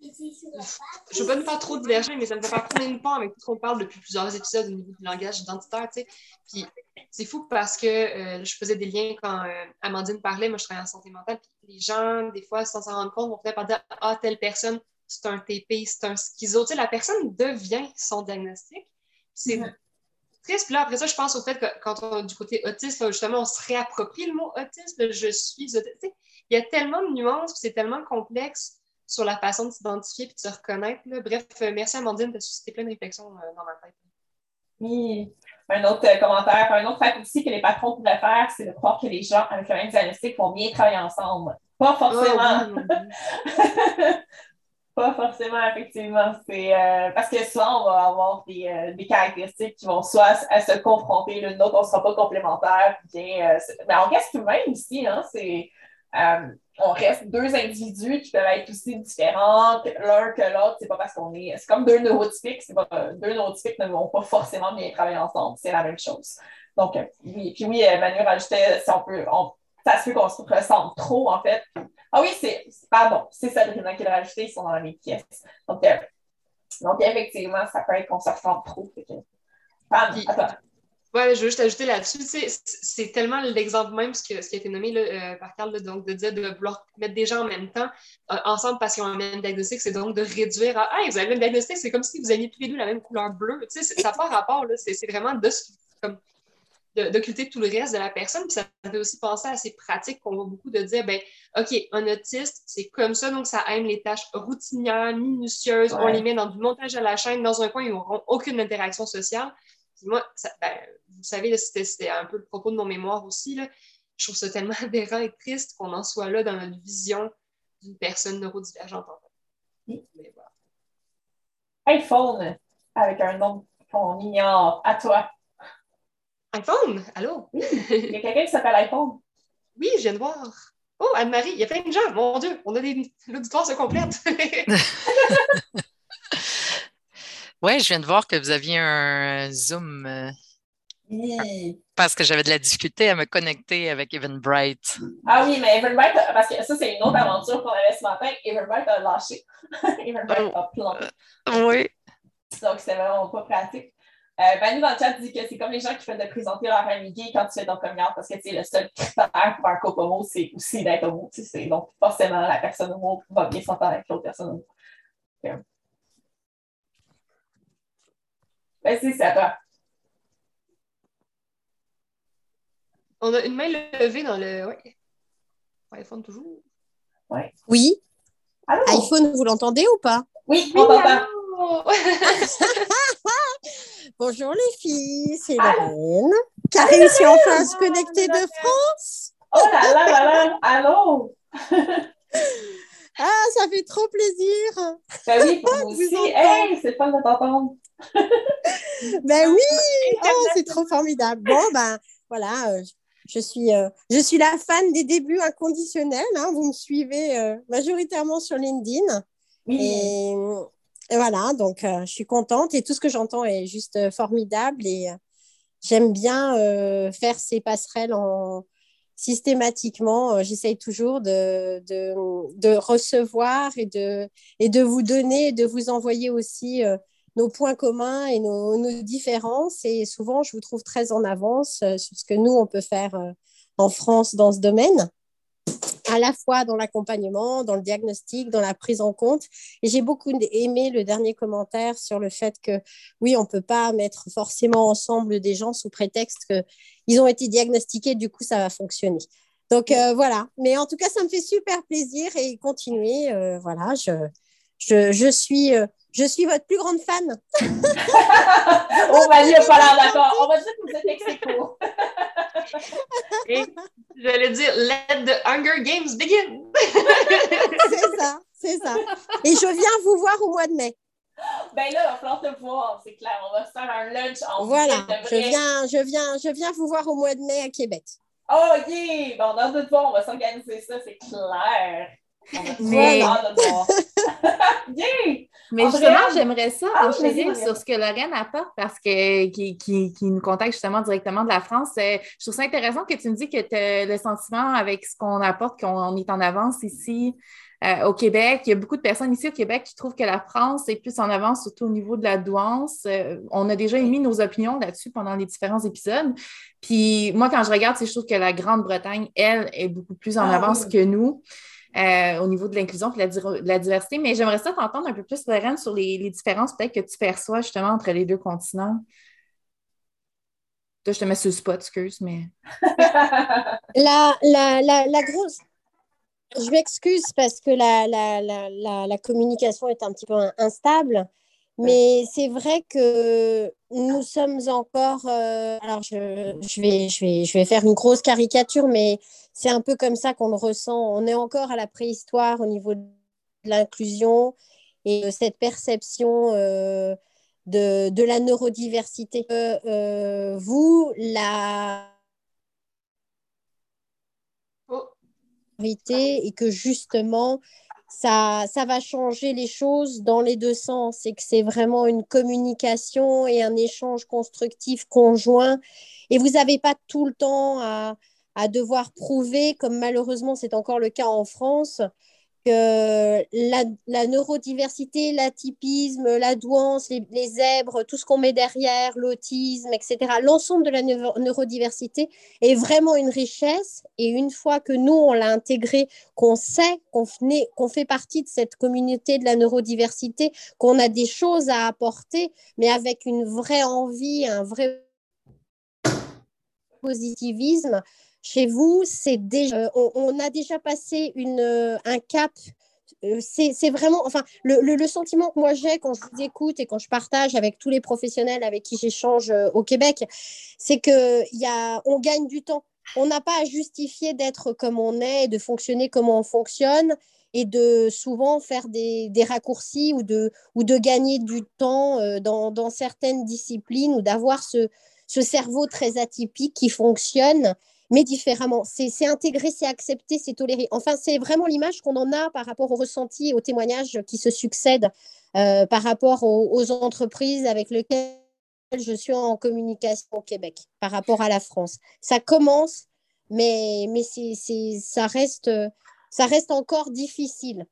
Je ne veux pas nous faire trop diverger, mais ça me fait faire prendre une part avec tout ce qu'on parle depuis plusieurs épisodes au niveau du langage identitaire. Tu sais. Puis c'est fou parce que euh, je faisais des liens quand euh, Amandine parlait, moi je travaille en santé mentale, puis les gens, des fois, sans s'en rendre compte, vont finir par dire Ah, telle personne, c'est un TP, c'est un schizo. Tu sais, la personne devient son diagnostic. C'est triste. Puis là, après ça, je pense au fait que quand on du côté autiste, justement, on se réapproprie le mot autiste, je suis autiste. Il y a tellement de nuances, c'est tellement complexe sur la façon de s'identifier et de se reconnaître. Bref, euh, merci Amandine de susciter plein de réflexions dans ma tête. Oui, un autre euh, commentaire, un autre aussi que les patrons pourraient faire, c'est de croire que les gens avec le même diagnostic vont bien travailler ensemble. Pas forcément. [laughs] pas forcément, effectivement. C'est euh, parce que souvent, on va avoir des, euh, des caractéristiques qui vont soit à, se confronter l'une l'autre, on ne sera pas complémentaires. Bien, mais on reste humain ici, hein, c'est on reste deux individus qui peuvent être aussi différents l'un que l'autre. C'est pas parce qu'on est. C'est comme deux neurotypiques. deux neurotypiques ne vont pas forcément bien travailler ensemble. C'est la même chose. Donc, euh, oui. Puis oui, euh, Manu rajoutait si on peut. ça se peut qu'on se ressemble trop, en fait. Ah oui, c'est. Pardon, c'est Sabrina qui l'a rajouté. Ils sont dans la même pièce. Donc, euh, donc effectivement, ça peut être qu'on se ressemble trop. Pam, Ouais, je veux juste ajouter là-dessus, c'est tellement l'exemple même, ce, que, ce qui a été nommé là, euh, par Carl, donc de dire de vouloir mettre des gens en même temps euh, ensemble parce qu'ils ont un même diagnostic, c'est donc de réduire à Hey, vous avez le même diagnostic, c'est comme si vous aviez tous les deux la même couleur bleue. Tu sais, ça n'a pas rapport, c'est vraiment de, comme, d'occulter tout le reste de la personne. Puis ça fait aussi penser à ces pratiques qu'on voit beaucoup de dire, ben, OK, un autiste, c'est comme ça, donc ça aime les tâches routinières, minutieuses, on les met dans du montage à la chaîne, dans un coin, ils n'auront aucune interaction sociale. Moi, ben, vous savez, c'était un peu le propos de mon mémoire aussi, là. je trouve ça tellement [laughs] aberrant et triste qu'on en soit là dans notre vision d'une personne neurodivergente. En fait. iPhone, avec un nom qu'on ignore, à toi iPhone, allô? [laughs] il y a quelqu'un qui s'appelle iPhone. Oui, je viens de voir. Oh, Anne-Marie, il y a plein de gens. Mon Dieu, on a des... l'auditoire se complète. [laughs] oui, je viens de voir que vous aviez un Zoom. Euh, oui. Parce que j'avais de la difficulté à me connecter avec Eventbrite. Ah oui, mais Eventbrite, parce que ça, c'est une autre aventure qu'on avait ce matin. Eventbrite a lâché. [laughs] Eventbrite a planté. Oui. Donc, c'est vraiment pas pratique. Euh, Manu dans le chat dit que c'est comme les gens qui font de présenter leur ami gay quand tu fais ton coming parce que le seul critère pour un couple homo, c'est aussi d'être homo. Donc, forcément, la personne homo va bien s'entendre avec l'autre personne homo. Okay. Ben, c'est ça, toi. On a une main levée dans le. Ouais. iPhone toujours. Ouais. Oui. iPhone, vous l'entendez ou pas? Oui, on t'entend. [laughs] Bonjour les filles, c'est Lorraine qui a réussi enfin à se connecter de France. Oh là là là là, allô! [laughs] ah, ça fait trop plaisir! [laughs] [laughs] Ben oui, pour vous aussi. Hey, c'est fun de t'entendre! ben oui! Oh, c'est trop formidable. Bon, ben voilà, euh, je suis, euh, je suis la fan des débuts inconditionnels. Hein. Vous me suivez euh, majoritairement sur LinkedIn. Oui. Et, et voilà, donc je suis contente et tout ce que j'entends est juste formidable et j'aime bien faire ces passerelles en, systématiquement. J'essaye toujours de, de, de, recevoir et de, et de vous donner, de vous envoyer aussi nos points communs et nos, nos, différences. Et souvent, je vous trouve très en avance sur ce que nous, on peut faire en France dans ce domaine à la fois dans l'accompagnement, dans le diagnostic, dans la prise en compte. Et j'ai beaucoup aimé le dernier commentaire sur le fait que oui, on ne peut pas mettre forcément ensemble des gens sous prétexte qu'ils ont été diagnostiqués, du coup, ça va fonctionner. Donc euh, voilà, mais en tout cas, ça me fait super plaisir et continuer. Euh, voilà, je, je, je suis, euh, je suis votre plus grande fan. [laughs] on va dire, pas d'accord. On va dire que vous êtes ex [laughs] Et j'allais dire, let the Hunger Games begin. [laughs] c'est ça, c'est ça. Et je viens vous voir au mois de mai. Ben là, il va falloir te voir, c'est clair. On va se faire un lunch en Voilà, je viens, je, viens, je viens vous voir au mois de mai à Québec. Oh, yeah! Ben, on a de voir, on va s'organiser ça, c'est clair. Mais... [laughs] Mais justement, j'aimerais ça ah, enchaîner sur ce que Lorraine apporte parce que qui, qui, qui, nous contacte justement directement de la France. Euh, je trouve ça intéressant que tu me dis que tu as le sentiment avec ce qu'on apporte, qu'on est en avance ici euh, au Québec. Il y a beaucoup de personnes ici au Québec qui trouvent que la France est plus en avance, surtout au niveau de la douance. Euh, on a déjà émis nos opinions là-dessus pendant les différents épisodes. Puis moi, quand je regarde, je trouve que la Grande-Bretagne, elle, est beaucoup plus en ah avance que nous. Euh, au niveau de l'inclusion et de la, diversité. Mais j'aimerais ça t'entendre un peu plus, Lorraine, sur les, différences peut-être que tu perçois justement entre les deux continents. Je te mets sur le spot, excuse, mais. [laughs] la, la, grosse. Je m'excuse parce que la, la, communication est un petit peu instable. Mais c'est vrai que nous sommes encore. Euh, alors, je, je, vais, je, vais, je vais faire une grosse caricature, mais c'est un peu comme ça qu'on le ressent. On est encore à la préhistoire au niveau de l'inclusion et cette perception euh, de, de, la neurodiversité. Euh, vous, la. Oh. Et que justement, ça, ça va changer les choses dans les deux sens et que c'est vraiment une communication et un échange constructif conjoint. Et vous n'avez pas tout le temps à, à, devoir prouver, comme malheureusement c'est encore le cas en France, la, neurodiversité, l'atypisme, la douance, les, zèbres, tout ce qu'on met derrière, l'autisme, etc., l'ensemble de la neurodiversité est vraiment une richesse. Et une fois que nous, on l'a intégré, qu'on sait qu'on fait partie de cette communauté de la neurodiversité, qu'on a des choses à apporter, mais avec une vraie envie, un vrai positivisme, chez vous, c'est déjà, euh, on, a déjà passé euh, un cap. Euh, c'est vraiment, enfin, le, sentiment que moi j'ai quand je vous écoute et quand je partage avec tous les professionnels avec qui j'échange au Québec, c'est que y a, on gagne du temps. On n'a pas à justifier d'être comme on est, de fonctionner comme on fonctionne et de souvent faire des, raccourcis ou de, ou de gagner du temps dans, certaines disciplines ou d'avoir ce cerveau très atypique qui fonctionne mais différemment. C'est intégré, c'est accepté, c'est toléré. Enfin, c'est vraiment l'image qu'on en a par rapport aux ressentis et aux témoignages qui se succèdent euh, par rapport aux, entreprises avec lesquelles je suis en communication au Québec, par rapport à la France. Ça commence, mais, mais ça, reste, ça reste encore difficile.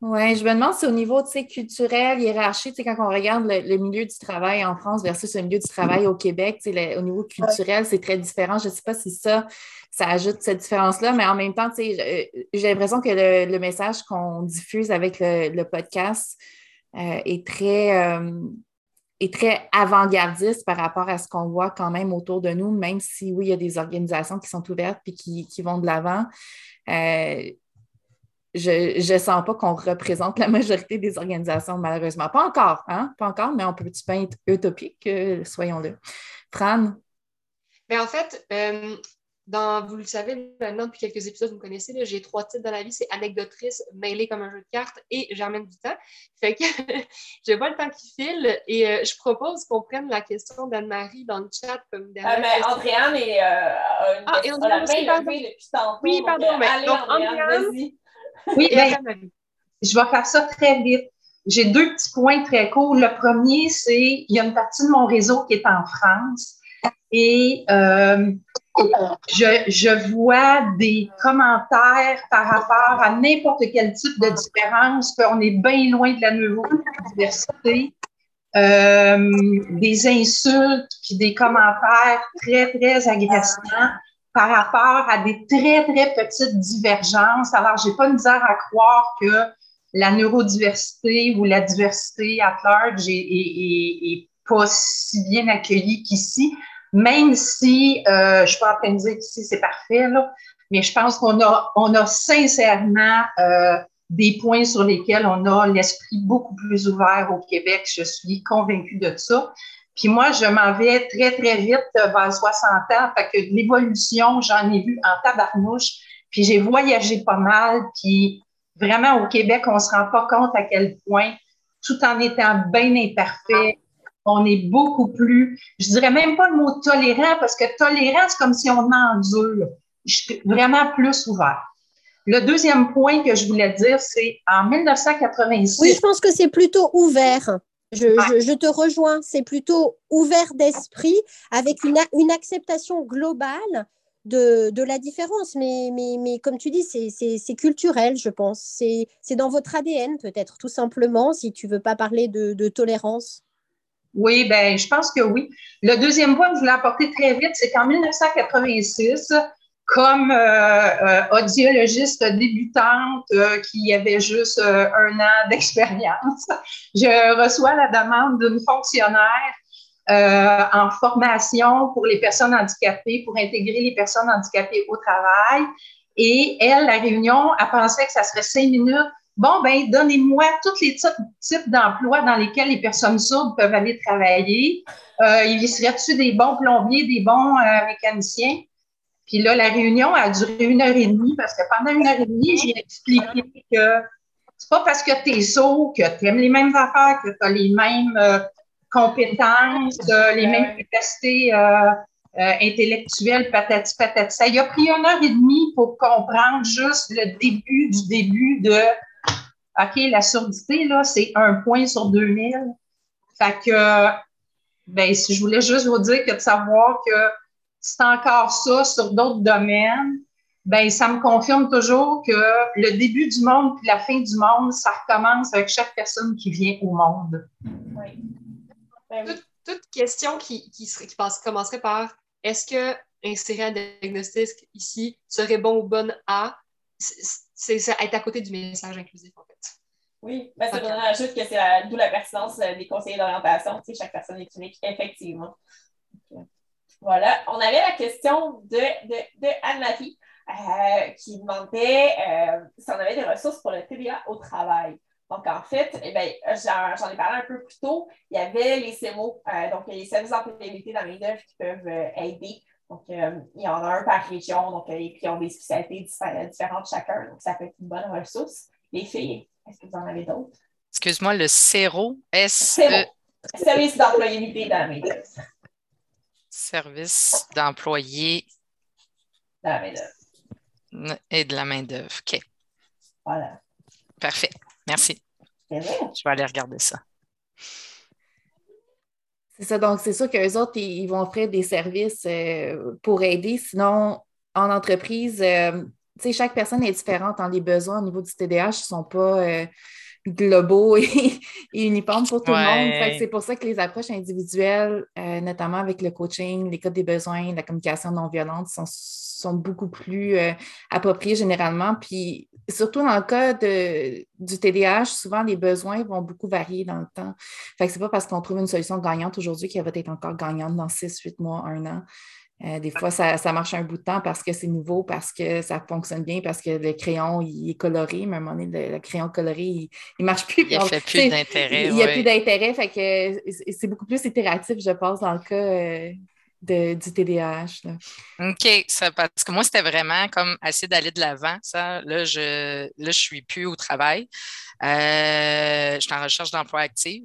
Oui, je me demande si au niveau culturel, hiérarchique, quand on regarde le, milieu du travail en France versus le milieu du travail au Québec, au niveau culturel, c'est très différent. Je ne sais pas si ça, ça ajoute cette différence-là, mais en même temps, j'ai l'impression que le, message qu'on diffuse avec le, podcast euh, est très. Euh, est très avant-gardiste par rapport à ce qu'on voit quand même autour de nous, même si oui, il y a des organisations qui sont ouvertes et qui, vont de l'avant. Euh, je ne sens pas qu'on représente la majorité des organisations, malheureusement. Pas encore, hein? Pas encore, mais on peut pas être utopique, euh, soyons-le. Fran? Mais en fait, euh, dans, vous le savez maintenant depuis quelques épisodes, vous me connaissez, j'ai trois titres dans la vie, c'est anecdotrice, mêlée comme un jeu de cartes et j'emmène du temps. Fait que [laughs] je vois le temps qui file et euh, je propose qu'on prenne la question d'Anne-Marie dans le chat comme dernière. mais Andréane est, ah, et Andréane, depuis tantôt. Oui, pardon, mais donc, Andréane, vas-y. Oui, ben, je vais faire ça très vite. J'ai deux petits points très courts. Le premier, c'est il y a une partie de mon réseau qui est en France et euh, je, je, vois des commentaires par rapport à n'importe quel type de différence, qu'on est bien loin de la neurodiversité, euh, des insultes, puis des commentaires très, très agressants par rapport à des très, très petites divergences. Alors, j'ai pas de misère à croire que la neurodiversité ou la diversité à large est, est, pas si bien accueillie qu'ici, même si euh, je suis pas en dire qu'ici c'est parfait, là, mais je pense qu'on a, on a sincèrement euh, des points sur lesquels on a l'esprit beaucoup plus ouvert au Québec. Je suis convaincue de ça. Puis moi, je m'en vais très, très vite vers 60 ans. Fait que l'évolution, j'en ai vu en tabarnouche. Puis j'ai voyagé pas mal. Puis vraiment, au Québec, on se rend pas compte à quel point, tout en étant bien imparfait, on est beaucoup plus, je dirais même pas le mot tolérant, parce que tolérant, c'est comme si on endure. Je suis vraiment plus ouvert. Le deuxième point que je voulais dire, c'est en 1986. Oui, je pense que c'est plutôt ouvert. Je, te rejoins, c'est plutôt ouvert d'esprit avec une, une acceptation globale de, de, la différence. Mais, mais, mais comme tu dis, c'est culturel, je pense. C'est dans votre ADN, peut-être, tout simplement, si tu veux pas parler de, de tolérance. Oui, ben, je pense que oui. Le deuxième point que je voulais apporter très vite, c'est qu'en 1986, comme euh, euh, audiologiste débutante euh, qui avait juste un an d'expérience, [laughs] je reçois la demande d'une fonctionnaire en formation pour les personnes handicapées, pour intégrer les personnes handicapées au travail. Et elle, la réunion, elle pensait que ça serait cinq minutes. Bon, ben, donnez-moi tous les types d'emplois dans lesquels les personnes sourdes peuvent aller travailler. il y serait-tu des bons plombiers, des bons mécaniciens? Puis là, la réunion a duré une heure et demie parce que pendant une heure et demie, j'ai expliqué que c'est pas parce que tu es sourd que tu aimes les mêmes affaires, que tu as les mêmes euh, compétences, euh, les mêmes capacités euh, intellectuelles, patati patati. Ça il a pris une heure et demie pour comprendre juste le début du début de OK, la surdité, là, c'est un point sur 2000. Fait que, ben, si je voulais juste vous dire que de savoir que c'est encore ça sur d'autres domaines. ben ça me confirme toujours que le début du monde puis la fin du monde, ça recommence avec chaque personne qui vient au monde. Oui. Ben toute, question qui, qui, serait, qui commencerait par est-ce que insérer un diagnostic ici serait bon ou bonne à, c'est être à côté du message inclusif, en fait? Oui, ben, c'est vraiment juste que c'est d'où la pertinence euh, des conseillers d'orientation. Tu sais, chaque personne est unique, effectivement. Voilà. On avait la question de, de, de Anne-Marie euh, qui demandait euh, si on avait des ressources pour le TDA au travail. Donc, en fait, eh ben, j'en ai parlé un peu plus tôt. Il y avait les CEMO, donc les services d'employabilité dans la main qui peuvent aider donc, euh, il y en a un par région, donc, euh, et puis ils ont des spécialités différentes chacun. Donc, ça peut être une bonne ressource. Les filles, est-ce que vous en avez d'autres? Excuse-moi, le CERO, S -E... Service d'employabilité dans main-d'œuvre. Service d'employés. De la main-d'œuvre. Et de la main-d'œuvre. OK. Voilà. Parfait. Merci. Je vais aller regarder ça. C'est ça, donc c'est sûr qu'eux autres, ils, vont offrir des services euh, pour aider. Sinon, en entreprise, euh, chaque personne est différente. dans les besoins au niveau du TDAH ne sont pas euh, globaux [laughs] et, uniformes pour tout le monde. C'est pour ça que les approches individuelles, notamment avec le coaching, les codes des besoins, la communication non violente, sont, sont beaucoup plus appropriées généralement. Puis surtout dans le cas du TDAH, souvent les besoins vont beaucoup varier dans le temps. Fait que c'est pas parce qu'on trouve une solution gagnante aujourd'hui qu'elle va être encore gagnante dans 6, 8 mois, un an. Euh, des fois, ça, marche un bout de temps parce que c'est nouveau, parce que ça fonctionne bien, parce que le crayon il est coloré, mais à un moment donné, le, crayon coloré, il ne marche plus. Il n'y a plus d'intérêt. Il n'y a plus d'intérêt, fait que c'est beaucoup plus itératif, je pense, dans le cas euh, du TDAH. OK, ça, parce que moi, c'était vraiment comme essayer d'aller de l'avant. Ça, là, je ne suis plus au travail. Euh, je suis en recherche d'emploi actif.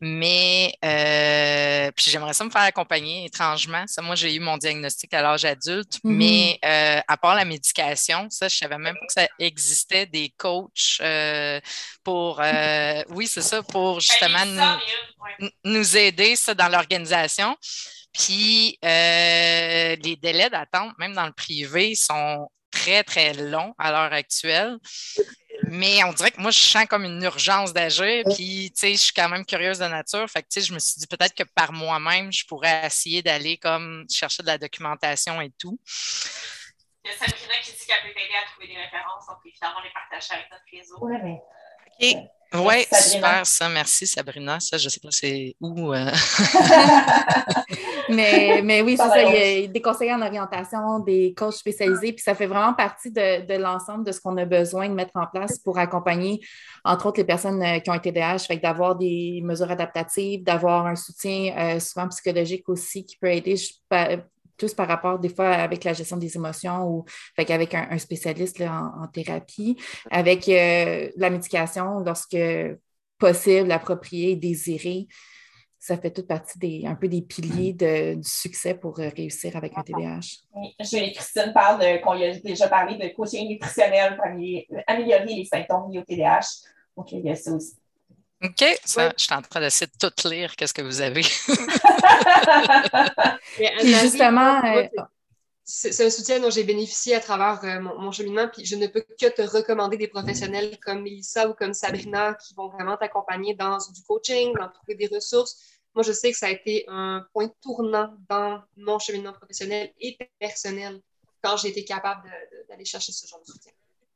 Mais euh, puis j'aimerais ça me faire accompagner étrangement. Ça, moi, j'ai eu mon diagnostic à l'âge adulte, mm-hmm. mais euh, à part la médication, ça, je ne savais même pas que ça existait des coachs pour oui, c'est ça, pour justement nous, nous aider ça, dans l'organisation. Puis euh, les délais d'attente, même dans le privé, sont très, très longs à l'heure actuelle. Mais on dirait que moi, je sens comme une urgence d'agir. Puis, tu sais, je suis quand même curieuse de nature. Fait que, tu sais, je me suis dit peut-être que par moi-même, je pourrais essayer d'aller comme chercher de la documentation et tout. Il y a Sabrina qui dit qu'elle peut t'aider à trouver des références. Donc, évidemment, les partager avec notre réseau. Oui, mais... OK. Oui, super, ça, merci Sabrina. Ça, je ne sais pas c'est où. Euh. [laughs] mais, mais oui, c'est ça. Il y a des conseillers en orientation, des coachs spécialisés, puis ça fait vraiment partie de, de l'ensemble de ce qu'on a besoin de mettre en place pour accompagner, entre autres, les personnes euh, qui ont été DH, fait d'avoir des mesures adaptatives, d'avoir un soutien euh, souvent psychologique aussi qui peut aider plus par rapport des fois avec la gestion des émotions ou avec un, spécialiste en, thérapie, avec euh, la médication lorsque possible, approprié, désiré. Ça fait toute partie des, un peu des piliers du succès pour euh, réussir avec un TDAH. Oui, Julie-Christine parle de, qu'on a déjà parlé de coaching nutritionnel pour améliorer les symptômes liés au TDAH. Donc, il y a ça aussi. OK, ça, je suis en train d'essayer de tout lire. Qu'est-ce que vous avez? [laughs] justement, euh, c'est un soutien dont j'ai bénéficié à travers euh, mon, cheminement, puis je ne peux que te recommander des professionnels comme Melissa ou comme Sabrina qui vont vraiment t'accompagner dans du coaching, dans trouver des ressources. Moi, je sais que ça a été un point tournant dans mon cheminement professionnel et personnel quand j'ai été capable d'aller chercher ce genre de soutien.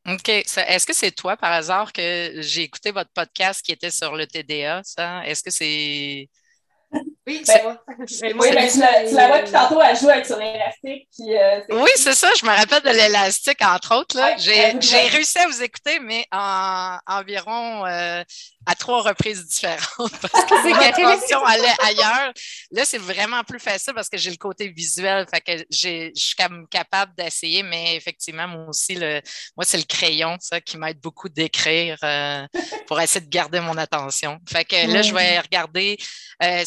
OK. Est-ce que c'est toi, par hasard, que j'ai écouté votre podcast qui était sur le TDA, ça? Est-ce que c'est. Oui, c'est moi. [laughs] oui, ben, tu, la, vois, puis tantôt, elle joue avec son élastique. Euh, oui, c'est ça. Je me rappelle de l'élastique, entre autres. j'ai réussi à vous écouter, mais en environ euh, à trois reprises différentes [laughs] parce que mon attention allait ailleurs. Là, c'est vraiment plus facile parce que j'ai le côté visuel. Fait que je suis capable d'essayer, mais effectivement, moi aussi, le, moi, c'est le crayon, ça, qui m'aide beaucoup d'écrire euh, pour essayer de garder mon attention. Fait que là, je vais regarder euh,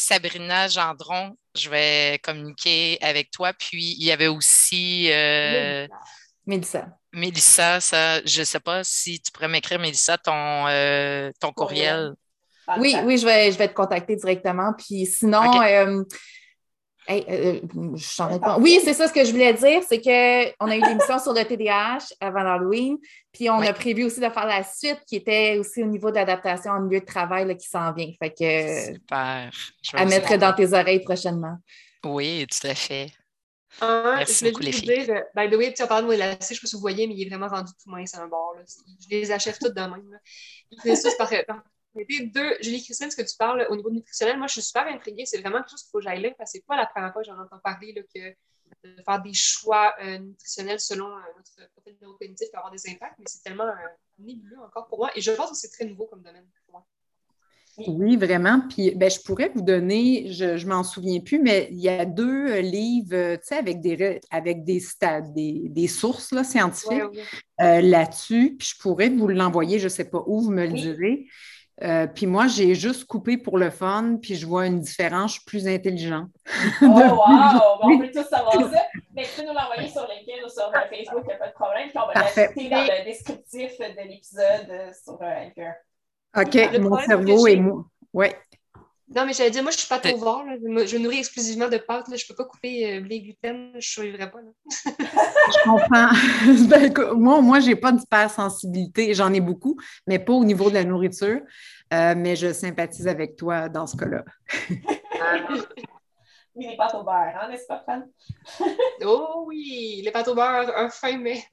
Gendron. Je vais communiquer avec toi. Puis, il y avait aussi. Euh, Mélissa. Mélissa, ça, je ne sais pas si tu pourrais m'écrire, Mélissa, ton, euh, ton courriel. Oui, oui, je vais, je vais te contacter directement. Puis sinon, euh, euh, Oui, c'est ça ce que je voulais dire, c'est qu'on a eu l'émission sur le TDAH avant l'Halloween, puis on a prévu aussi de faire la suite qui était aussi au niveau d'adaptation en milieu de travail qui s'en vient. Fait que, Super. à mettre dans tes oreilles prochainement. Oui, tout à fait. Merci je beaucoup, les filles. Dire, euh, by the way, tu as parlé de mon élastique, je ne sais pas si vous voyez, mais il est vraiment rendu tout mince à un bord. Là. Je les achève toutes de même. Là. C'est par, deux, Julie Christine, ce que tu parles au niveau nutritionnel, moi, je suis super intriguée. C'est vraiment quelque chose qu'il faut que j'aille lire parce que c'est pas la première fois que j'en entends parler là, que de faire des choix euh, nutritionnels selon euh, notre profil neurocognitif peut avoir des impacts, mais c'est tellement euh, nébuleux encore pour moi. Et je pense que c'est très nouveau comme domaine pour moi. Oui, vraiment. Puis ben, je pourrais vous donner, je ne m'en souviens plus, mais il y a deux livres avec, des, avec des, des, des sources là, scientifiques là-dessus. Puis je pourrais vous l'envoyer, je ne sais pas où, vous me le direz. Euh, puis moi, j'ai juste coupé pour le fun, puis je vois une différence, je suis plus intelligent. [laughs] Oh, wow! on peut tous savoir ça. Mais tu peux nous l'envoyer sur LinkedIn ou sur euh, Facebook, il n'y a pas de problème. Puis on va l'ajouter dans le descriptif de l'épisode euh, sur Anchor. OK, mon cerveau est moi. Oui. Non, mais j'allais dire, moi, je suis pas trop vert. Je nourris exclusivement de pâtes. Là. Je ne peux pas couper les gluten. Je ne survivrai pas. [laughs] je comprends. [laughs] Ben, moi, moi je n'ai pas d'hypersensibilité. J'en ai beaucoup, mais pas au niveau de la nourriture. Euh, mais je sympathise avec toi dans ce cas-là. [laughs] oui, les pâtes au beurre, hein, n'est-ce pas, Fran? oh oui, les pâtes au beurre, un fin mai.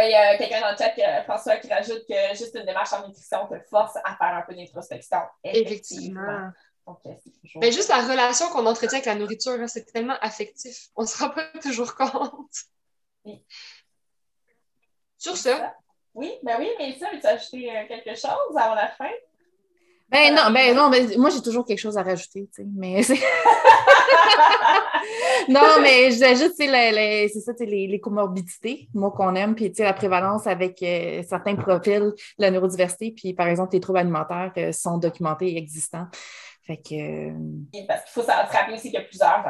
Oui. Oui, il y a quelqu'un dans le chat, François, qui rajoute que juste une démarche en nutrition te force à faire un peu d'introspection. Effectivement. Euh, Mais juste la relation qu'on entretient avec la nourriture, hein, c'est tellement affectif. On ne se rend pas [laughs] toujours compte. Oui. Sur ça, oui, ben oui, mais ça, veux-tu ajouter euh, quelque chose avant la fin? Ben non, ben non, ben, moi j'ai toujours quelque chose à rajouter, tu sais, mais [laughs] [laughs] non, mais j'ajoute, c'est ça, les, les comorbidités, moi qu'on aime, puis la prévalence avec euh, certains profils la neurodiversité, puis par exemple les troubles alimentaires euh, sont documentés et existants. Fait que... Parce qu'il faut se rappeler aussi qu'il y a plusieurs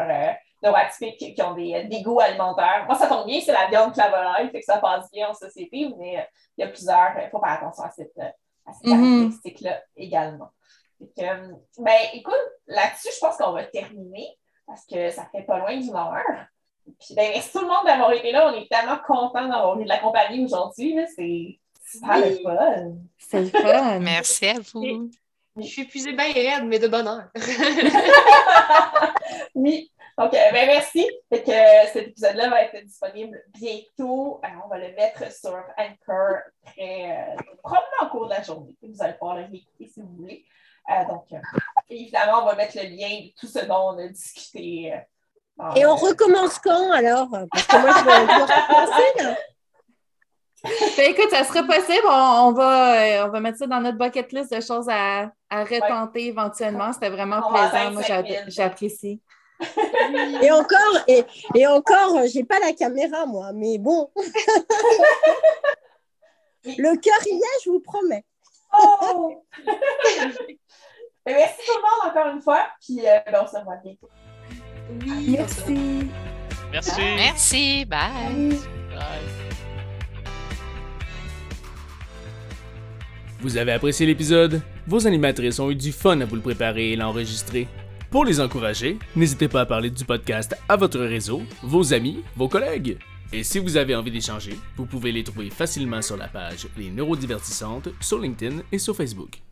neuroatypiques qui ont des, des, goûts alimentaires. Moi, ça tombe bien, c'est la viande clavolaire, fait que ça passe bien en société, mais euh, il y a plusieurs, il faut faire attention à cette, à cette mm-hmm. caractéristique-là également. Euh, ben, écoute, là-dessus, je pense qu'on va terminer parce que ça fait pas loin d'une heure. Puis, ben, merci tout le monde d'avoir été là. On est tellement contents d'avoir eu de la compagnie aujourd'hui. C'est super le fun. C'est le fun. [laughs] merci à vous. Je suis épuisée bien raide, mais de bonheur. [laughs] oui. Donc, ben, merci. Fait que, euh, cet épisode-là va être disponible bientôt. on va le mettre sur Anchor très euh, probablement au cours de la journée. Vous allez pouvoir le réécouter si vous voulez. Euh, donc, évidemment, on va mettre le lien de tout ce dont on a discuté. Et on recommence quand alors? Parce que moi, je vais là. Ben, écoute, ça sera possible. On, va, on va mettre ça dans notre bucket list de choses à, à retenter éventuellement. C'était vraiment plaisant. Moi, j'apprécie. Et encore, et, et encore, j'ai pas la caméra, moi, mais bon. [laughs] le cœur y est, je vous promets. Oh! merci tout le monde encore une fois, puis euh, ben, on se revoit bientôt. Oui, merci. Merci. Merci. Bye. Bye. Vous avez apprécié l'épisode? Vos animatrices ont eu du fun à vous le préparer et l'enregistrer. Pour les encourager, n'hésitez pas à parler du podcast à votre réseau, vos amis, vos collègues. Et si vous avez envie d'échanger, vous pouvez les trouver facilement sur la page Les Neurodivertissantes sur LinkedIn et sur Facebook.